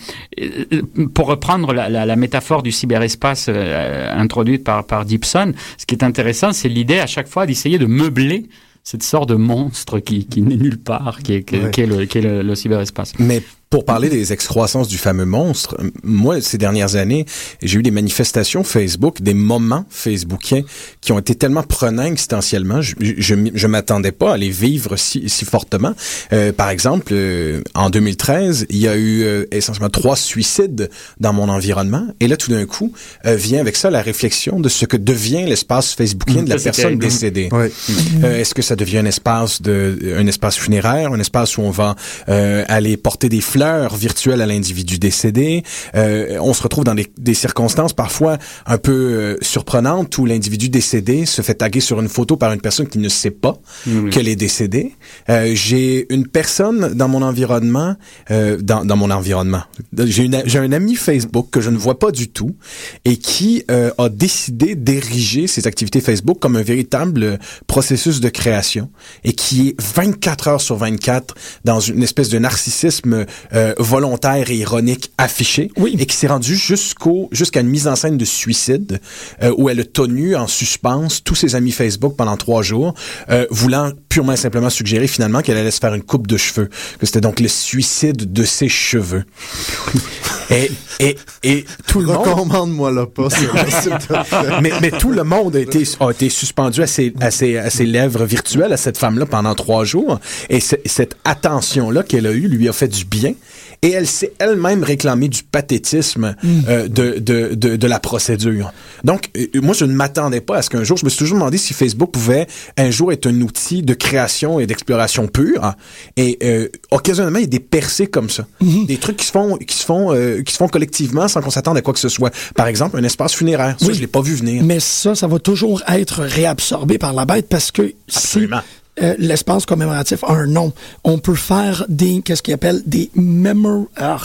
euh, pour reprendre la, la, la métaphore du cyberespace euh, introduite par, par Gibson, ce qui est intéressant, c'est l'idée à chaque fois d'essayer de meubler cette sorte de monstre qui, qui n'est nulle part, qui est, qui, Ouais. qui est le, qui est le, le cyberespace. Mais pour parler des excroissances du fameux monstre, moi, ces dernières années, j'ai eu des manifestations Facebook, des moments facebookiens qui ont été tellement prenants existentiellement, je, je, je m'attendais pas à les vivre si, si fortement. Euh, par exemple, euh, en 2013, il y a eu euh, essentiellement trois suicides dans mon environnement, et là, tout d'un coup, euh, vient avec ça la réflexion de ce que devient l'espace facebookien de la personne décédée. Ouais. Euh, Est-ce que ça devient un espace de un espace funéraire, un espace où on va euh, aller porter des fleurs virtuelles à l'individu décédé Euh, On se retrouve dans des, des circonstances parfois un peu euh, surprenantes où l'individu décédé se fait taguer sur une photo par une personne qui ne sait pas qu'elle est décédée. Euh, J'ai une personne dans mon environnement, euh, dans, dans mon environnement. J'ai un ami Facebook que je ne vois pas du tout et qui euh, a décidé d'ériger ses activités Facebook comme un véritable processus de création et qui est 24 heures sur 24 dans une espèce de narcissisme euh, volontaire et ironique affiché Oui. et qui s'est rendu jusqu'au jusqu'à une mise en scène de suicide euh, où elle a tenu en suspens tous ses amis Facebook pendant trois jours, euh, voulant purement et simplement suggérer finalement qu'elle allait se faire une coupe de cheveux, que c'était donc le suicide de ses cheveux. et, et, et tout le monde Recommande-moi le pas, mais, mais tout le monde a été, a été suspendu à ses, à, ses, à ses lèvres virtuelles à cette femme-là pendant trois jours. Et ce- cette attention-là qu'elle a eue lui a fait du bien. Et elle s'est elle-même réclamée du pathétisme euh, de, de, de, de la procédure. Donc, euh, moi, je ne m'attendais pas à ce qu'un jour, je me suis toujours demandé si Facebook pouvait un jour être un outil de création et d'exploration pure. Et euh, occasionnellement, il y a des percées comme ça. Des trucs qui se font, qui se font, euh, qui se font collectivement sans qu'on s'attende à quoi que ce soit. Par exemple, un espace funéraire. Ça, Oui. je l'ai pas vu venir. Mais ça, ça va toujours être réabsorbé par la bête parce que Absolument. Euh, l'espace commémoratif a un nom, on peut faire des, qu'est-ce qu'ils appellent des memor, ah,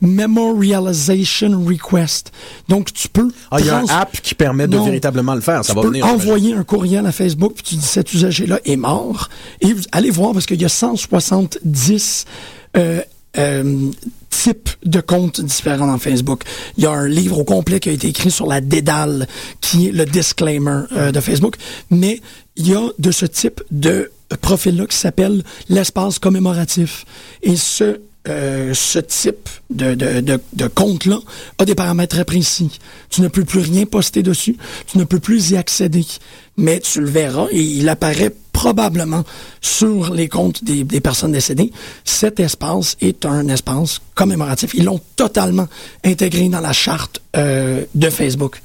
memorialization requests. Donc, tu peux. Ah, il y a un app qui permet de Non. véritablement le faire. Ça tu va peux venir. j'imagine. envoyer un courriel à Facebook, puis tu dis cet usager-là est mort. Et vous allez voir, parce qu'il y a 170 euh, euh, types de comptes différents dans Facebook. Il y a un livre au complet qui a été écrit sur la dédale, qui est le disclaimer euh, de Facebook. Mais il y a de ce type de profil-là qui s'appelle l'espace commémoratif. Et ce euh, ce type de, de, de, de compte-là a des paramètres très précis. Tu ne peux plus rien poster dessus, tu ne peux plus y accéder. Mais tu le verras et il apparaît probablement sur les comptes des, des personnes décédées. Cet espace est un espace commémoratif. Ils l'ont totalement intégré dans la charte euh, de Facebook.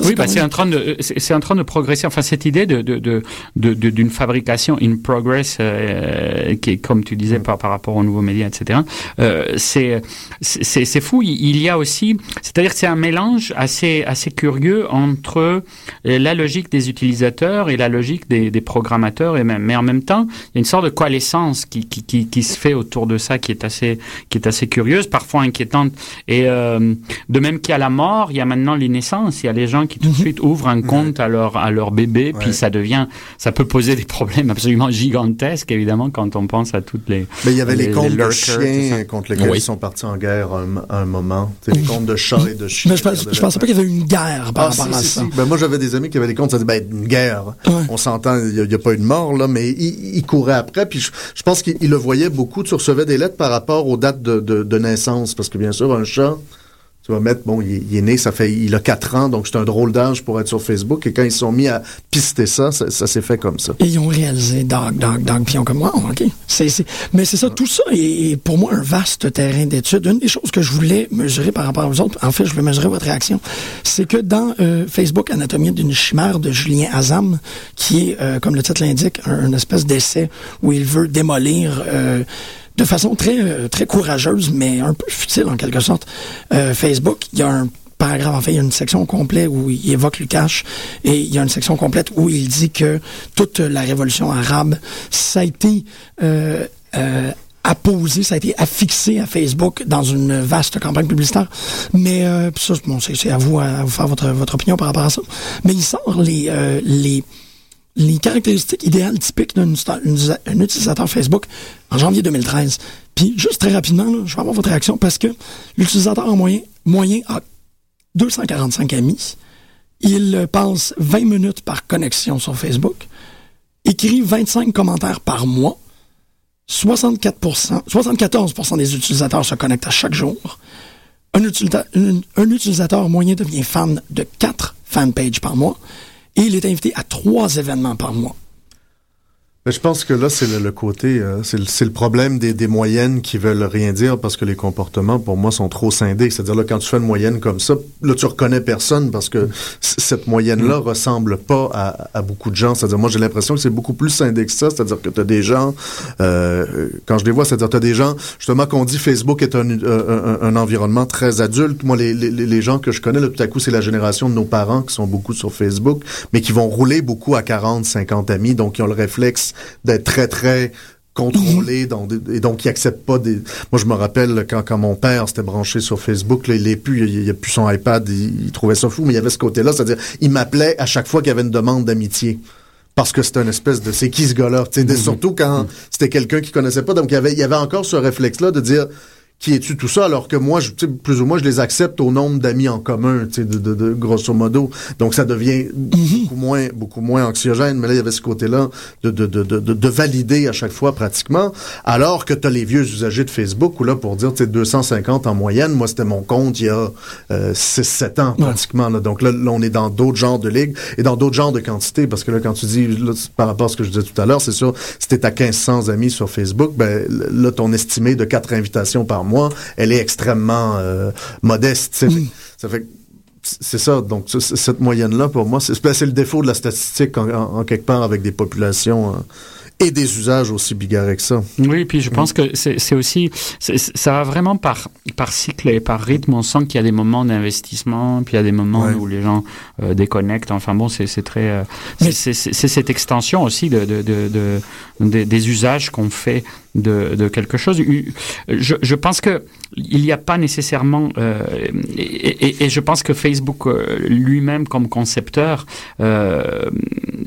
Oui, bah, c'est en train de c'est c'est en train de progresser. Enfin, cette idée de de de de- de- d'une fabrication in progress, euh, qui est comme tu disais par par rapport aux nouveaux médias, etc. Euh, c'est c'est c'est fou. Il y a aussi, c'est-à-dire que c'est un mélange assez assez curieux entre euh, la logique des utilisateurs et la logique des, des programmateurs et même mais en même temps, il y a une sorte de coalescence qui qui qui, qui se fait autour de ça qui est assez qui est assez curieuse, parfois inquiétante. Et euh, de même qu'il y a la mort, il y a maintenant les naissances. Il y a les gens qui tout de suite ouvrent un compte à leur à leur bébé, puis ça devient, ça peut poser des problèmes absolument gigantesques, évidemment, quand on pense à toutes les. Mais il y avait les, comptes de lurkers, tout chiens contre lesquels Oui. ils sont partis en guerre un, un moment. C'est les comptes de chats et de chiens. Mais je, pense, je pensais pas qu'il y avait une guerre par Ah, rapport si, à si, ça. si. Ben, moi, j'avais des amis qui avaient des comptes, ça disait, ben, une guerre. Ouais. On s'entend, il n'y a, pas eu de mort, là, mais ils il couraient après. Puis je, je pense qu'ils le voyaient beaucoup. Tu recevais des lettres par rapport aux dates de, de, de naissance. Parce que, bien sûr, un chat, tu vas mettre, bon, il, est- né, ça fait, il a 4 ans, donc c'est un drôle d'âge pour être sur Facebook. Et quand ils sont mis à pister ça, ça, s'est fait comme ça. Et ils ont réalisé Dog, Dog, Dog, puis ils ont comme, wow, OK. Mais c'est ça, tout ça est, pour moi un vaste terrain d'étude. Une des choses que je voulais mesurer par rapport aux autres, en fait, je veux mesurer votre réaction, c'est que dans euh, Facebook Anatomie d'une chimère de Julien Azam, qui est, euh, comme le titre l'indique, un, espèce d'essai où il veut démolir... euh, de façon très euh, très courageuse, mais un peu futile en quelque sorte, euh, Facebook. Il y a un paragraphe, en fait, il y a une section complète où il évoque Lukács et il y a une section complète où il dit que toute la révolution arabe, ça a été euh, euh, apposé, ça a été affixé à Facebook dans une vaste campagne publicitaire. Mais euh, ça, bon, c'est à vous à vous faire votre, votre opinion par rapport à ça. Mais il sort les, euh, les les caractéristiques idéales typiques d'un utilisateur Facebook en janvier 2013. Puis juste très rapidement, je vais avoir votre réaction parce que l'utilisateur en moyen, a 245 amis. Il euh, passe 20 minutes par connexion sur Facebook. écrit 25 commentaires par mois. 64%, 74% des utilisateurs se connectent à chaque jour. Un- un utilisateur moyen devient fan de 4 fanpages par mois. Et il est invité à 3 événements par mois. Mais je pense que là, c'est le, le côté, euh, c'est le, c'est le problème des, des moyennes qui veulent rien dire parce que les comportements, pour moi, sont trop scindés. C'est-à-dire, là, quand tu fais une moyenne comme ça, là, tu reconnais personne parce que cette moyenne-là ressemble pas à, à beaucoup de gens. C'est-à-dire, moi, j'ai l'impression que c'est beaucoup plus scindé que ça. C'est-à-dire que tu as des gens, euh, quand je les vois, c'est-à-dire, tu as des gens, justement, qu'on dit Facebook est un, euh, un, un environnement très adulte. Moi, les, les, les gens que je connais, là, tout à coup, c'est la génération de nos parents qui sont beaucoup sur Facebook, mais qui vont rouler beaucoup à 40, 50 amis, donc qui ont le réflexe d'être très, très contrôlés donc, et donc qui acceptent pas des moi je me rappelle quand, quand mon père s'était branché sur Facebook là, il est plus il, il a plus son iPad il, il trouvait ça fou mais il y avait ce côté là c'est-à-dire il m'appelait à chaque fois qu'il y avait une demande d'amitié. Parce que c'était une espèce de c'est qui ce gars-là? Tu sais, surtout quand c'était quelqu'un qui connaissait pas. Donc il y avait il y avait encore ce réflexe là de dire qui es-tu tout ça alors que moi je, tu sais, plus ou moins je les accepte au nombre d'amis en commun tu sais, de, de, de grosso modo. Donc ça devient beaucoup moins beaucoup moins anxiogène. Mais là il y avait ce côté là de, de, de, de, de valider à chaque fois pratiquement. Alors que tu as les vieux usagers de Facebook où là pour dire tu sais 250 en moyenne moi c'était mon compte il y a euh, 6-7 ans pratiquement là. donc là, là on est dans d'autres genres de ligues et dans d'autres genres de quantités. Parce que là quand tu dis là, par rapport à ce que je disais tout à l'heure c'est sûr si t'es à 1500 amis sur Facebook ben là ton estimé de quatre invitations par mois elle est extrêmement euh, modeste ça fait c'est ça. Donc, cette moyenne-là, pour moi, c'est c'est le défaut de la statistique en, en- en quelque part avec des populations euh, et des usages aussi bigarrés que ça. Oui, puis je pense que c'est aussi, ça va vraiment par, par cycle et par rythme. On sent qu'il y a des moments d'investissement, puis il y a des moments Ouais. où les gens euh, déconnectent. Enfin bon, c'est très, euh, c'est- cette extension aussi de, de, de, de- des- des usages qu'on fait de, de quelque chose. Je, je pense que il n'y a pas nécessairement, euh, et, et- et je pense que Facebook euh, lui-même comme concepteur euh,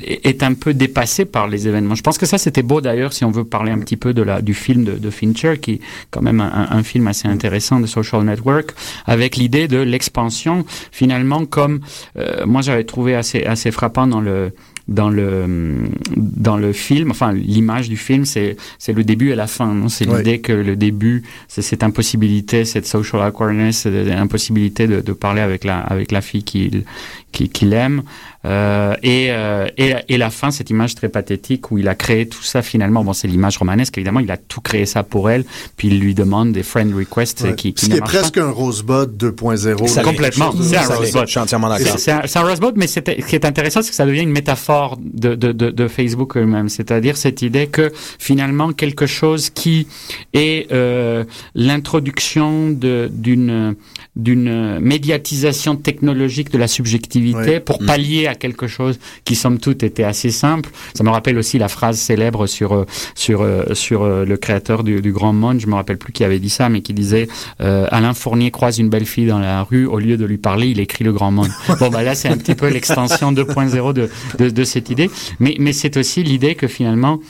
est est un peu dépassé par les événements. Je pense que ça c'était beau d'ailleurs si on veut parler un petit peu de la du film de, de Fincher qui est quand même un, un film assez intéressant de Social Network avec l'idée de l'expansion finalement comme euh, moi j'avais trouvé assez assez frappant dans le dans le dans le film, enfin l'image du film, c'est c'est le début et la fin. Non, c'est Ouais. l'idée que le début, c'est cette impossibilité, cette social awkwardness, cette impossibilité de, de parler avec la avec la fille qu'il qui- qu'il aime, euh, et, euh, et et la fin, cette image très pathétique où il a créé tout ça finalement. Bon, c'est l'image romanesque évidemment. Il a tout créé ça pour elle, puis il lui demande des friend requests Ouais. qui, qui Ce qui est marchent pas. presque un Rosebud 2.0. Ça là. l'est. complètement. C'est un. Rosebud. Je suis entièrement d'accord. C'est- un, Rosebud, mais ce qui est intéressant, c'est que ça devient une métaphore de, de, de, de Facebook eux-mêmes. C'est-à-dire cette idée que finalement quelque chose qui est euh, l'introduction de- d'une d'une médiatisation technologique de la subjectivité Ouais. pour pallier à quelque chose qui somme toute était assez simple. Ça me rappelle aussi la phrase célèbre sur euh, sur euh, sur euh, le créateur du, du Grand Monde. Je me rappelle plus qui avait dit ça, mais qui disait euh, Alain Fournier croise une belle fille dans la rue, au lieu de lui parler, il écrit le Grand Monde. bon, bah là, c'est un petit peu l'extension 2.0 de, de, de cette idée. Mais, mais c'est aussi l'idée que finalement,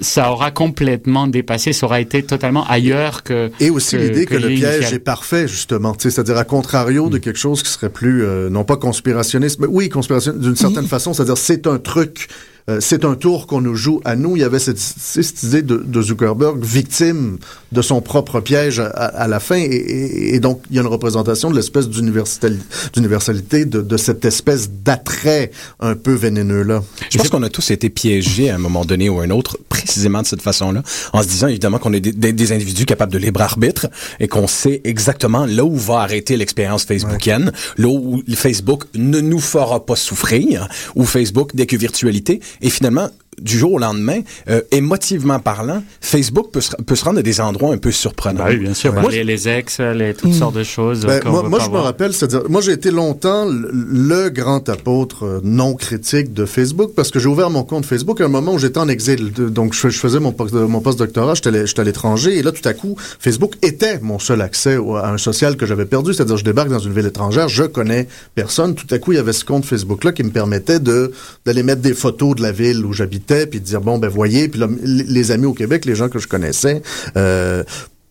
ça aura complètement dépassé, ça aura été totalement ailleurs que. Et aussi l'idée que, que le piège est parfait, justement. C'est-à-dire, à contrario de quelque chose qui serait plus, euh, non pas conspirationniste, mais oui, conspirationniste d'une certaine façon. C'est-à-dire, c'est un truc, euh, c'est un tour qu'on nous joue à nous. Il y avait cette, cette idée de, de Zuckerberg, victime de son propre piège à, à la fin. Et, et- et donc, il y a une représentation de l'espèce d'universali- d'universalité, de, de cette espèce d'attrait un peu vénéneux-là. Je pense qu'on a tous été piégés à un moment donné ou à un autre, précisément de cette façon-là, en se disant évidemment qu'on est des, des- des individus capables de libre arbitre et qu'on sait exactement là où va arrêter l'expérience facebookienne, là où Facebook ne nous fera pas souffrir, ou Facebook dès que virtualité, et finalement du jour au lendemain, euh, émotivement parlant, Facebook peut se, peut se rendre à des endroits un peu surprenants. Bah oui, bien sûr. Moi, les, les ex, les, toutes sortes de choses. Ben, moi, moi, je me rappelle, c'est-à-dire, moi, j'ai été longtemps le, grand apôtre euh, non critique de Facebook parce que j'ai ouvert mon compte Facebook à un moment où j'étais en exil. Donc, je, je faisais mon, mon post-doctorat, j'étais à l'étranger et là, tout à coup, Facebook était mon seul accès à un social que j'avais perdu. C'est-à-dire, je débarque dans une ville étrangère, je connais personne. Tout à coup, il y avait ce compte Facebook-là qui me permettait de d'aller mettre des photos de la ville où j'habitais puis de dire, bon, ben, voyez, puis là, les amis au Québec, les gens que je connaissais, euh,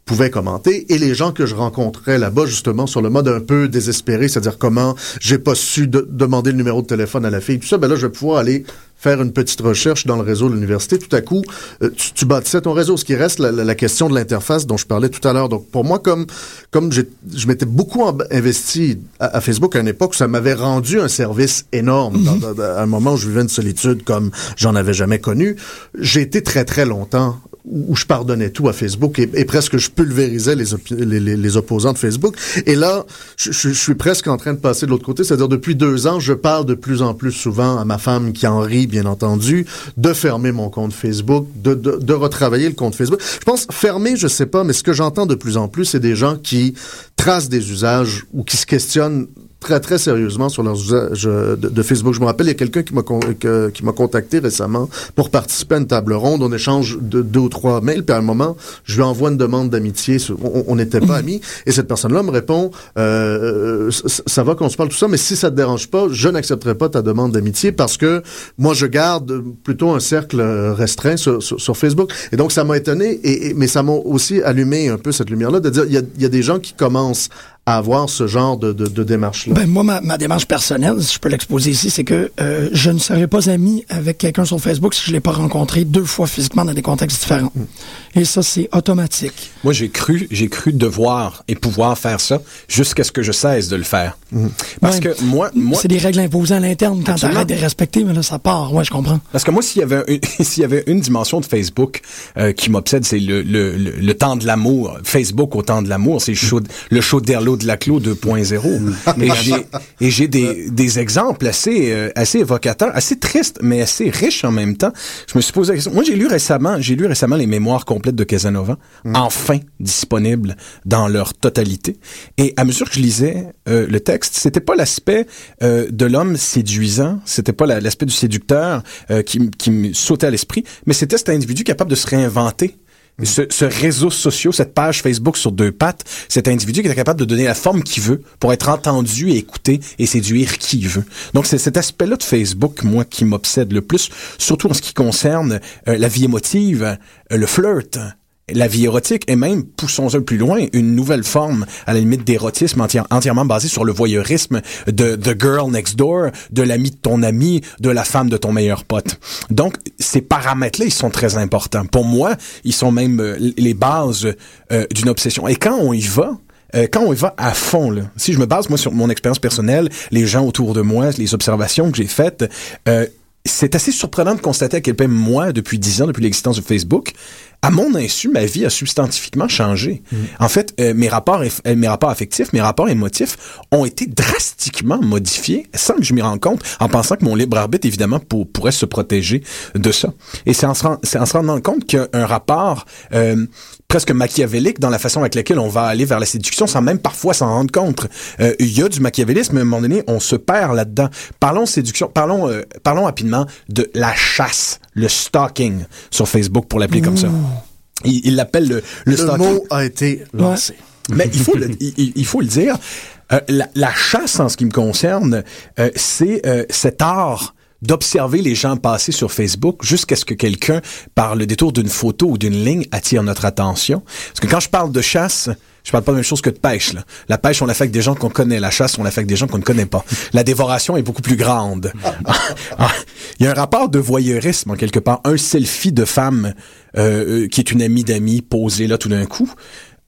pouvaient commenter et les gens que je rencontrais là-bas justement sur le mode un peu désespéré, c'est-à-dire comment j'ai pas su demander le numéro de téléphone à la fille, tout ça, ben là je vais pouvoir aller faire une petite recherche dans le réseau de l'université. Tout à coup, euh, tu, tu, bâtissais ton réseau. Ce qui reste la, la, question de l'interface dont je parlais tout à l'heure. Donc pour moi, comme comme je m'étais beaucoup investi à, Facebook à une époque, ça m'avait rendu un service énorme. Dans, dans, à un moment où je vivais une solitude comme j'en avais jamais connu, j'ai été très très longtemps où je pardonnais tout à Facebook et, et presque je pulvérisais les, les, les, opposants de Facebook. Et là, je, je, suis presque en train de passer de l'autre côté, c'est-à-dire depuis deux ans, je parle de plus en plus souvent à ma femme qui en rit, bien entendu, de fermer mon compte Facebook, de, de, de retravailler le compte Facebook. Je pense fermer, je sais pas, mais ce que j'entends de plus en plus, c'est des gens qui tracent des usages ou qui se questionnent très, très sérieusement sur leurs usages de, Facebook. Je me rappelle, il y a quelqu'un qui m'a qui m'a contacté récemment pour participer à une table ronde. On échange de deux ou trois mails, puis à un moment, je lui envoie une demande d'amitié. On n'était pas amis. Et cette personne-là me répond, euh, ça va qu'on se parle tout ça, mais si ça te dérange pas, je n'accepterai pas ta demande d'amitié parce que moi, je garde plutôt un cercle restreint sur, sur, Facebook. Et donc, ça m'a étonné, et, mais ça m'a aussi allumé un peu cette lumière-là, de dire, il y a, il y a des gens qui commencent à avoir ce genre de, de, de démarche-là? Ben, moi, ma, ma, démarche personnelle, si je peux l'exposer ici, c'est que euh, je ne serais pas ami avec quelqu'un sur Facebook si je l'ai pas rencontré deux fois physiquement dans des contextes différents. Mm. Et ça, c'est automatique. Moi, j'ai cru, j'ai cru devoir et pouvoir faire ça jusqu'à ce que je cesse de le faire. Mm. Parce que moi, moi c'est des règles imposées à l'interne quand tu arrêtes de les respecter, mais là, ça part. Ouais, je comprends. Parce que moi, s'il y avait une, s'il y avait une dimension de Facebook euh, qui m'obsède, c'est le, le, le, temps de l'amour. Facebook au temps de l'amour, c'est le show, le show d'Erlo de la Clos 2.0. et j'ai et j'ai des, des exemples assez euh, assez évocateurs, assez tristes mais assez riches en même temps. Je me suis posé la question. Moi, j'ai lu récemment, j'ai lu récemment les mémoires complètes de Casanova, mm. enfin disponibles dans leur totalité. Et à mesure que je lisais euh, le texte, c'était pas l'aspect euh, de l'homme séduisant, c'était pas l'aspect du séducteur qui, qui me sautait à l'esprit, mais c'était cet individu capable de se réinventer ce, ce, réseau social, cette page Facebook sur deux pattes, cet individu qui est capable de donner la forme qu'il veut pour être entendu et écouté et séduire qui il veut. Donc c'est cet aspect-là de Facebook, moi, qui m'obsède le plus, surtout en ce qui concerne euh, la vie émotive, euh, le flirt, la vie érotique et même, poussons-le plus loin, une nouvelle forme, à la limite d'érotisme entièrement basée sur le voyeurisme de The Girl Next Door, de l'ami de ton ami, de la femme de ton meilleur pote. Donc, ces paramètres-là, ils sont très importants. Pour moi, ils sont même euh, les bases euh, d'une obsession. Et quand on y va, euh, quand on y va à fond, là, si je me base moi sur mon expérience personnelle, les gens autour de moi, les observations que j'ai faites, c'est assez surprenant de constater à quel point moi, depuis dix ans, depuis l'existence de Facebook, à mon insu, ma vie a substantifiquement changé. Mm. En fait, euh, mes rapports euh, mes rapports affectifs, mes rapports émotifs ont été drastiquement modifiés sans que je m'y rende compte, en pensant que mon libre arbitre, évidemment, pour, pourrait se protéger de ça. Et c'est en, se en se rendant compte qu'un rapport euh, presque machiavélique dans la façon avec laquelle on va aller vers la séduction sans même parfois s'en rendre compte. Euh, il y a du machiavélisme, mais à un moment donné, on se perd là-dedans. Parlons séduction, parlons, euh, parlons rapidement de la chasse, le stalking sur Facebook pour l'appeler comme ça. Il l'appelle le, le, le mot a été lancé. Mais il faut le, il, il faut le dire. Euh, la, la, chasse, en ce qui me concerne, euh, c'est euh, cet art d'observer les gens passer sur Facebook jusqu'à ce que quelqu'un, par le détour d'une photo ou d'une ligne, attire notre attention. Parce que quand je parle de chasse, je parle pas de la même chose que de pêche. Là. La pêche, on la fait avec des gens qu'on connaît. La chasse, on la fait avec des gens qu'on ne connaît pas. La dévoration est beaucoup plus grande. Ah, il y a un rapport de voyeurisme, en quelque part. Un selfie de femme euh, euh qui est une amie d'amis posée là tout d'un coup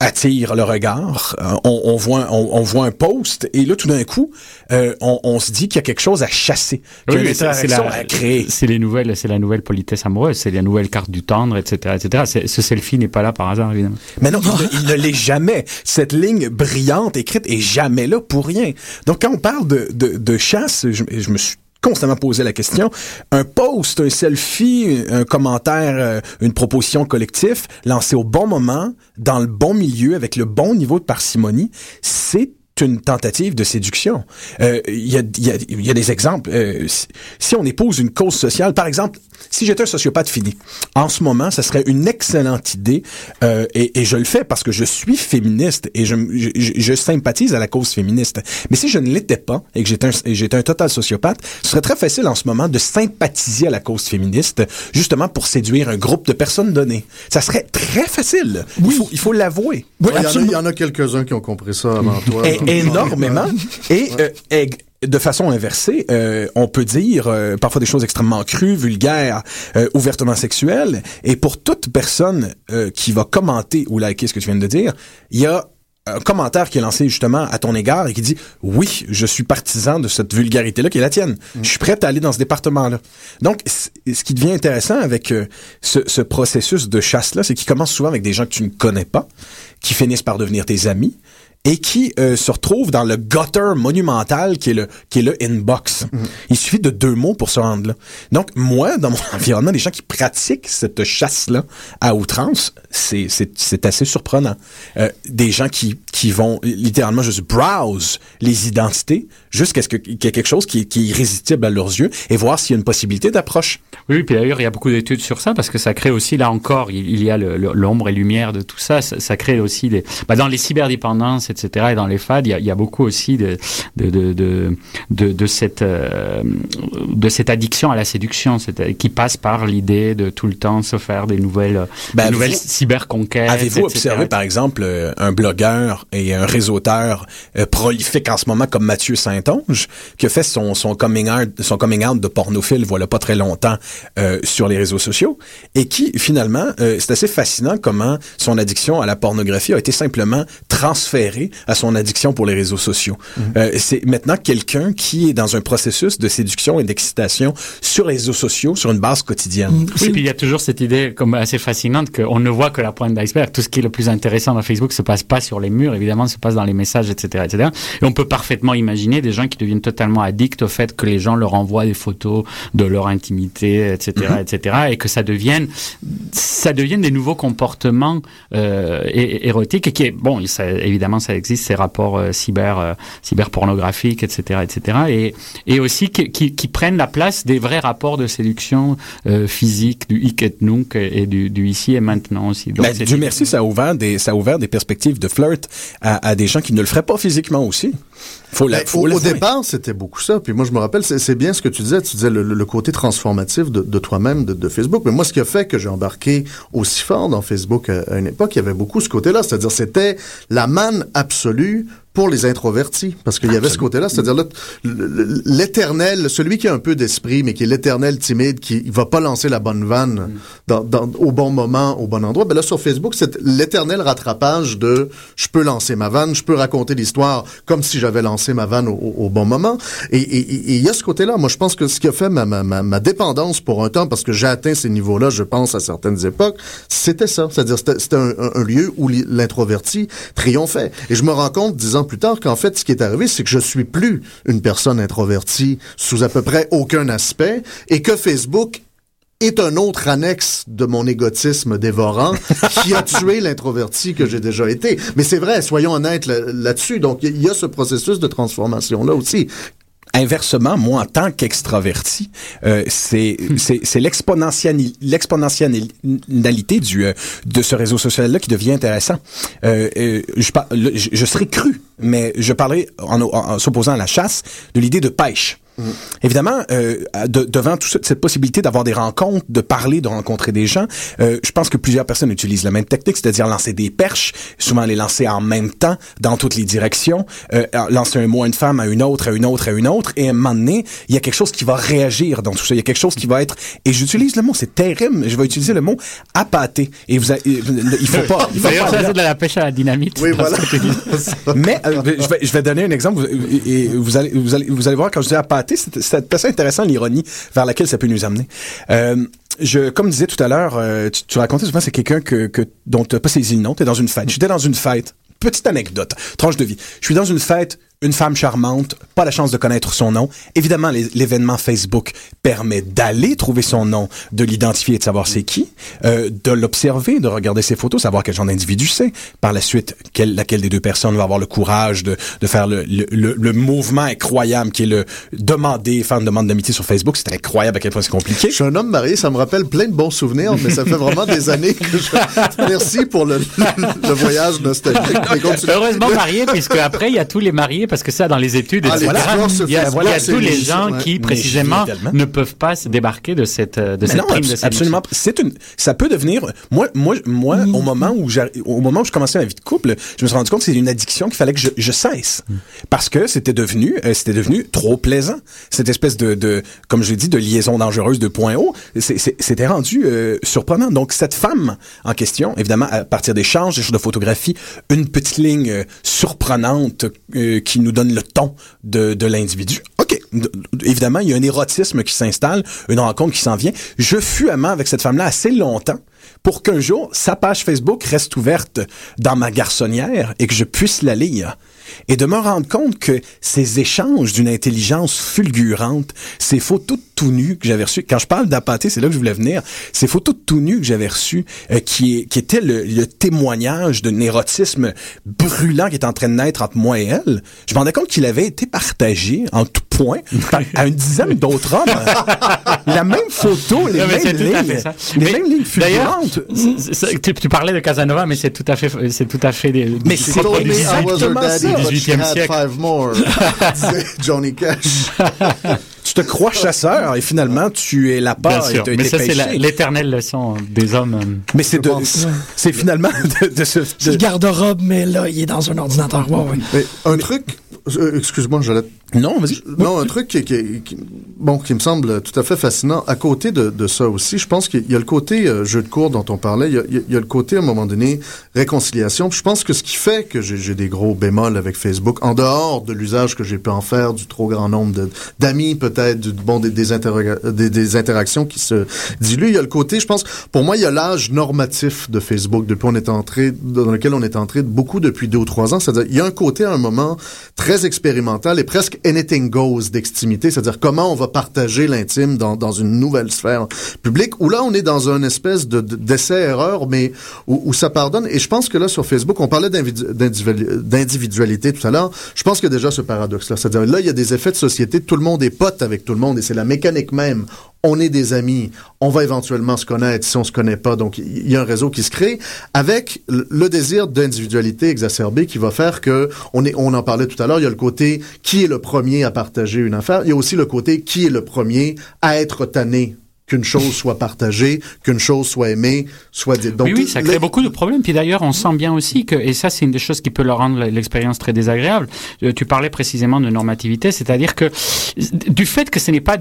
attire le regard. Euh, on, on, voit, on, on, voit un post et là, tout d'un coup, euh, on, on, se dit qu'il y a quelque chose à chasser, qu'il y a une à créer. C'est les nouvelles, c'est la nouvelle politesse amoureuse, c'est la nouvelle carte du tendre, etc., etc. Ce selfie n'est pas là par hasard, évidemment. Mais non, il, ne, l'est jamais. Cette ligne brillante écrite est jamais là pour rien. Donc, quand on parle de, de, de chasse, je, je me suis constamment poser la question. Un post, un selfie, un commentaire, euh, une proposition collective lancée au bon moment, dans le bon milieu, avec le bon niveau de parcimonie, c'est une tentative de séduction. Euh, Il y, a, il y, a, il y a des exemples. Euh, si, si on épouse une cause sociale, par exemple, si j'étais un sociopathe fini, en ce moment, ça serait une excellente idée, euh, et, et je le fais parce que je suis féministe et je, je, je sympathise à la cause féministe. Mais si je ne l'étais pas et que j'étais un, et j'étais un total sociopathe, ce serait très facile en ce moment de sympathiser à la cause féministe, justement pour séduire un groupe de personnes données. Ça serait très facile. Il faut, il faut l'avouer. Oui, il, y en a, absolument. il y en a quelques-uns qui ont compris ça avant toi. É- énormément. Et euh, de façon inversée, euh, on peut dire euh, parfois des choses extrêmement crues, vulgaires, euh, ouvertement sexuelles. Et pour toute personne euh, qui va commenter ou liker ce que tu viens de dire, il y a un commentaire qui est lancé justement à ton égard et qui dit oui, je suis partisan de cette vulgarité-là qui est la tienne. Je suis prêt à aller dans ce département-là. Donc, c- ce qui devient intéressant avec euh, ce, ce processus de chasse-là, c'est qu'il commence souvent avec des gens que tu ne connais pas, qui finissent par devenir tes amis et qui euh, se retrouvent dans le gutter monumental qui est le qui est le inbox. Il suffit de deux mots pour se rendre là. Donc moi dans mon environnement les gens qui pratiquent cette chasse là à outrance, c'est c'est c'est assez surprenant. Euh, des gens qui qui vont littéralement juste browse les identités jusqu'à ce que- qu'il y ait quelque chose qui, qui est irrésistible à leurs yeux et voir s'il y a une possibilité d'approche. Oui, puis d'ailleurs, il y a beaucoup d'études sur ça parce que ça crée aussi, là encore, il, il y a l'ombre et lumière de tout ça. Ça, ça crée aussi des, bah, dans les cyberdépendances, etc., et dans les FAD, il y a, il y a beaucoup aussi de, de, de, de, cette, euh, de cette addiction à la séduction, qui passe par l'idée de tout le temps se faire des nouvelles, Ben, des nouvelles cyberconquêtes. Avez-vous observé, par exemple, euh, un blogueur et un réseauteur euh, prolifique en ce moment comme Mathieu Saint-Onge, qui a fait son, son, coming out, son coming out de pornophile, voilà pas très longtemps, euh, sur les réseaux sociaux, et qui, finalement, c'est assez fascinant comment son addiction à la pornographie a été simplement transférée à son addiction pour les réseaux sociaux. Euh, c'est maintenant quelqu'un qui est dans un processus de séduction et d'excitation sur les réseaux sociaux sur une base quotidienne. Oui, puis il y a toujours cette idée comme assez fascinante qu'on ne voit que la pointe d'iceberg. Tout ce qui est le plus intéressant dans Facebook se passe pas sur les murs, évidemment, se passe dans les messages, etc., etc. Et on peut parfaitement imaginer des gens qui deviennent totalement addicts au fait que les gens leur envoient des photos de leur intimité, etc., etc., et que ça devienne, ça devienne des nouveaux comportements euh, érotiques et qui est bon, ça, évidemment, ça existe ces rapports euh, cyber, euh, cyberpornographiques, etc., etc., et et aussi qui, qui, qui prennent la place des vrais rapports de séduction euh, physique du hic et nunc et du, du ici et maintenant aussi. Donc, Ben, Dieu merci, ça a ouvert des, ça a ouvert des perspectives de flirt à, à des gens qui ne le feraient pas physiquement aussi. Faut la, Ben, faut au, départ, c'était beaucoup ça. Puis moi, je me rappelle, c'est bien ce que tu disais. Tu disais le, le- le côté transformatif de, de toi-même, de, de Facebook. Mais moi, ce qui a fait que j'ai embarqué aussi fort dans Facebook à, à une époque, il y avait beaucoup ce côté-là. C'est-à-dire, c'était la manne absolue pour les introvertis. Parce qu'il y avait ce côté-là. C'est-à-dire, l'éternel, celui qui a un peu d'esprit, mais qui est l'éternel timide, qui va pas lancer la bonne vanne dans, dans- au bon moment, au bon endroit. Ben là, sur Facebook, c'est l'éternel rattrapage de je peux lancer ma vanne, je peux raconter l'histoire comme si j'avais lancé ma vanne au, bon moment. Et il y a ce côté-là. Moi, je pense que ce qui a fait ma, ma, ma, ma dépendance pour un temps, parce que j'ai atteint ces niveaux-là, je pense, à certaines époques, c'était ça. C'est-à-dire, c'était un, un- un lieu où li- l'introverti triomphait. Et je me rends compte, dix plus tard, qu'en fait, ce qui est arrivé, c'est que je suis plus une personne introvertie sous à peu près aucun aspect, et que Facebook est un autre annexe de mon égotisme dévorant qui a tué l'introverti que j'ai déjà été. Mais c'est vrai, soyons honnêtes là- là-dessus. Donc, il y a ce processus de transformation-là aussi. Inversement, moi, en tant qu'extraverti, euh, c'est c'est c'est l'exponentiali- l'exponentialité du euh, de ce réseau social-là qui devient intéressant. Euh, euh, je, je serais cru, mais je parlerai en, en- en s'opposant à la chasse de l'idée de pêche. Évidemment, euh, de- devant toute cette- cette possibilité d'avoir des rencontres, de parler, de rencontrer des gens, euh, je pense que plusieurs personnes utilisent la même technique, c'est-à-dire lancer des perches, souvent les lancer en même temps, dans toutes les directions, euh, lancer un mot à une femme, à une autre, à une autre, à une autre, et à un moment donné, il y a quelque chose qui va réagir dans tout ça. Il y a quelque chose qui va être, et j'utilise le mot, c'est terrible, je vais utiliser le mot appâté. Et vous, a- il faut pas, il faut D'ailleurs, pas ça, c'est de la pêche à la dynamite. Oui, voilà. mais euh, je, vais, je vais donner un exemple vous- et vous allez, vous allez, vous allez voir quand je dis appâté, c'est assez intéressant l'ironie vers laquelle ça peut nous amener. Euh, je, comme disais tout à l'heure, euh, tu, tu racontais souvent c'est quelqu'un que, que dont tu n'as pas saisi le nom. T'es dans une fête. J'étais dans une fête. Petite anecdote, tranche de vie. Je suis dans une fête une femme charmante, pas la chance de connaître son nom. Évidemment, l'événement Facebook permet d'aller trouver son nom, de l'identifier et de savoir c'est qui, euh, de l'observer, de regarder ses photos, savoir quel genre d'individu c'est. Par la suite, quelle, laquelle des deux personnes va avoir le courage de, de faire le, le, le, le mouvement incroyable qui est le demander, faire une demande d'amitié sur Facebook. C'est incroyable à quel point c'est compliqué. Je suis un homme marié, ça me rappelle plein de bons souvenirs, mais ça fait vraiment des années que je... Merci pour le, le voyage nostalgique. Heureusement marié, puisque après il y a tous les mariés, parce que ça dans les études, Ah, etc., il y a, voilà, tous les gens ouais. qui précisément ne peuvent pas se débarquer de cette de Mais cette non, prime de absolument. C'est une, ça peut devenir, moi, moi, moi, au moment où j'ai, au moment où je commençais ma vie de couple, je me suis rendu compte que c'est une addiction qu'il fallait que je, je cesse. Parce que c'était devenu, euh, c'était devenu trop plaisant. Cette espèce de, de comme je l'ai dit, de liaison dangereuse de point haut, c'était rendu euh, surprenant. Donc, cette femme en question, évidemment, à partir d'échanges, d'échanges de photographies, une petite ligne euh, surprenante euh, qui nous donne le ton de, de l'individu. OK. Évidemment, il y a un érotisme qui s'installe, une rencontre qui s'en vient. Je fus amant avec cette femme-là assez longtemps pour qu'un jour, sa page Facebook reste ouverte dans ma garçonnière et que je puisse la lire. Et de me rendre compte que ces échanges d'une intelligence fulgurante, ces photos tout nu que j'avais reçues, quand je parle d'apathie, c'est là que je voulais venir, ces photos tout nu que j'avais reçues, euh, qui, qui étaient le, le témoignage d'un érotisme brûlant qui est en train de naître entre moi et elle, je me rendais compte qu'il avait été partagé en tout à une dizaine d'autres hommes. La même photo, les Non, mêmes lignes, les Mais mêmes lignes fulgurantes. tu, tu parlais de Casanova, mais c'est tout à fait, c'est tout à fait des. Mais c'est exactement ça. but she 18e had siècle. five more. disait Johnny Cash. Tu te crois chasseur et finalement tu es la Bien part et mais ça c'est l'éternelle leçon des hommes. Mais c'est de, c'est finalement de, de ce, C'est de- le garde-robe, mais là, il est dans un ordinateur. Ouais, ouais. Mais un truc, excuse-moi, j'allais non, vas-y. Non, un truc qui, qui- qui- bon, qui me semble tout à fait fascinant. À côté de, de ça aussi, je pense qu'il y a le côté euh, jeu de cours dont on parlait. Il y, a, il y a- le côté, à un moment donné, réconciliation. Je pense que ce qui fait que j'ai des gros bémols avec Facebook, en dehors de l'usage que j'ai pu en faire, du trop grand nombre d'amis peut-être, du bon des, des, des, des interactions qui se diluent, il y a le côté, je pense, pour moi, il y a l'âge normatif de Facebook depuis on est entré, dans lequel on est entré beaucoup depuis deux ou trois ans. C'est-à-dire, il y a un côté à un moment très expérimental et presque anything goes d'extimité, c'est-à-dire comment on va partager l'intime dans, dans une nouvelle sphère publique, où là, on est dans une espèce de, de- d'essai-erreur, mais où, ça pardonne. Et je pense que là, sur Facebook, on parlait d'individu- d'individu- d'individualité tout à l'heure, je pense qu'il y a déjà ce paradoxe-là. C'est-à-dire, là, il y a des effets de société, tout le monde est pote avec tout le monde, et c'est la mécanique même. On est des amis, on va éventuellement se connaître si on se connaît pas, donc il y a un réseau qui se crée, avec le désir d'individualité exacerbé qui va faire que, on, on en parlait tout à l'heure, il y a le côté qui est le premier à partager une affaire, il y a aussi le côté qui est le premier à être tanné qu'une chose soit partagée, qu'une chose soit aimée, soit dite. Donc, oui, oui, ça crée beaucoup de problèmes. Puis d'ailleurs, on sent bien aussi que, et ça, c'est une des choses qui peut leur rendre l'expérience très désagréable. Euh, Tu parlais précisément de normativité, c'est-à-dire que du fait que ce n'est pas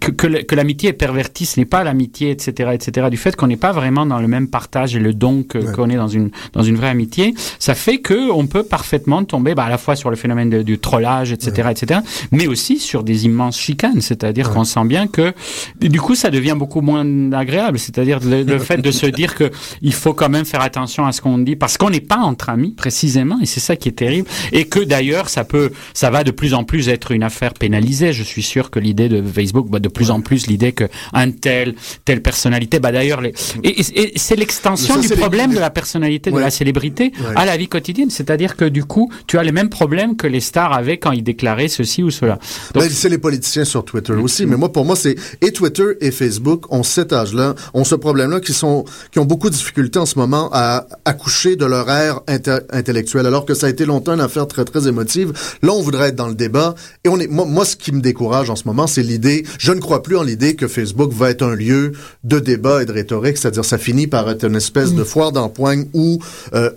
que, que, l'amitié est pervertie, ce n'est pas l'amitié, etc., etc. Du fait qu'on n'est pas vraiment dans le même partage et le don qu'on est dans une dans une vraie amitié, ça fait que on peut parfaitement tomber, bah, à la fois sur le phénomène de- du trollage, etc., etc., mais aussi sur des immenses chicanes. C'est-à-dire qu'on sent bien que du coup, ça devient beaucoup moins agréable. C'est-à-dire le, le fait de se dire que il faut quand même faire attention à ce qu'on dit parce qu'on n'est pas entre amis précisément, et c'est ça qui est terrible. Et que d'ailleurs, ça peut, ça va de plus en plus être une affaire pénalisée. Je suis sûr que l'idée de Facebook, bah, de plus en plus l'idée que un tel, telle personnalité, bah d'ailleurs, les... et, et- et c'est l'extension du les- problème de la personnalité, de la célébrité Ouais. à la vie quotidienne. C'est-à-dire que du coup, tu as les mêmes problèmes que les stars avaient quand ils déclaraient ceci ou cela. Ben, c'est les politiciens sur Twitter aussi, mais moi, pour moi, c'est et Twitter et Facebook ont cet âge-là, ont ce problème-là, qui sont, qui ont beaucoup de difficultés en ce moment à accoucher de leur ère intellectuelle, alors que ça a été longtemps une affaire très très émotive. Là, on voudrait être dans le débat, et on est, moi, moi, ce qui me décourage en ce moment, c'est l'idée. Je ne crois plus en l'idée que Facebook va être un lieu de débat et de rhétorique, c'est-à-dire ça finit par être une espèce de foire d'empoigne où euh,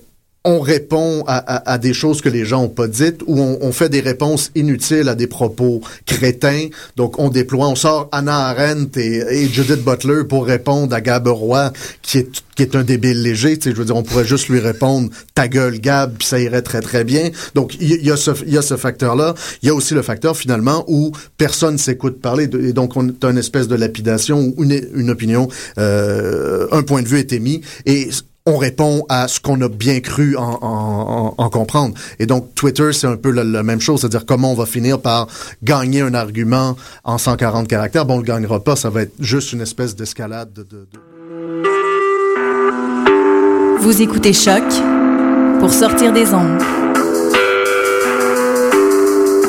on répond à, à- à des choses que les gens ont pas dites ou on, on fait des réponses inutiles à des propos crétins. Donc, on déploie, on sort Anna Arendt et, et Judith Butler pour répondre à Gab Roy, qui est, qui est un débile léger. Tu sais, je veux dire, on pourrait juste lui répondre « ta gueule, Gab », ça irait très, très bien. Donc, il y, y a ce, facteur-là. Il y a aussi le facteur, finalement, où personne s'écoute parler. Et donc, on a une espèce de lapidation où une, une opinion, euh, un point de vue est émis. Et on répond à ce qu'on a bien cru en, en, en, comprendre. Et donc, Twitter, c'est un peu la, même chose, c'est-à-dire comment on va finir par gagner un argument en 140 caractères. Bon, on le gagnera pas, ça va être juste une espèce d'escalade de, de, de... Vous écoutez Choc pour sortir des ondes.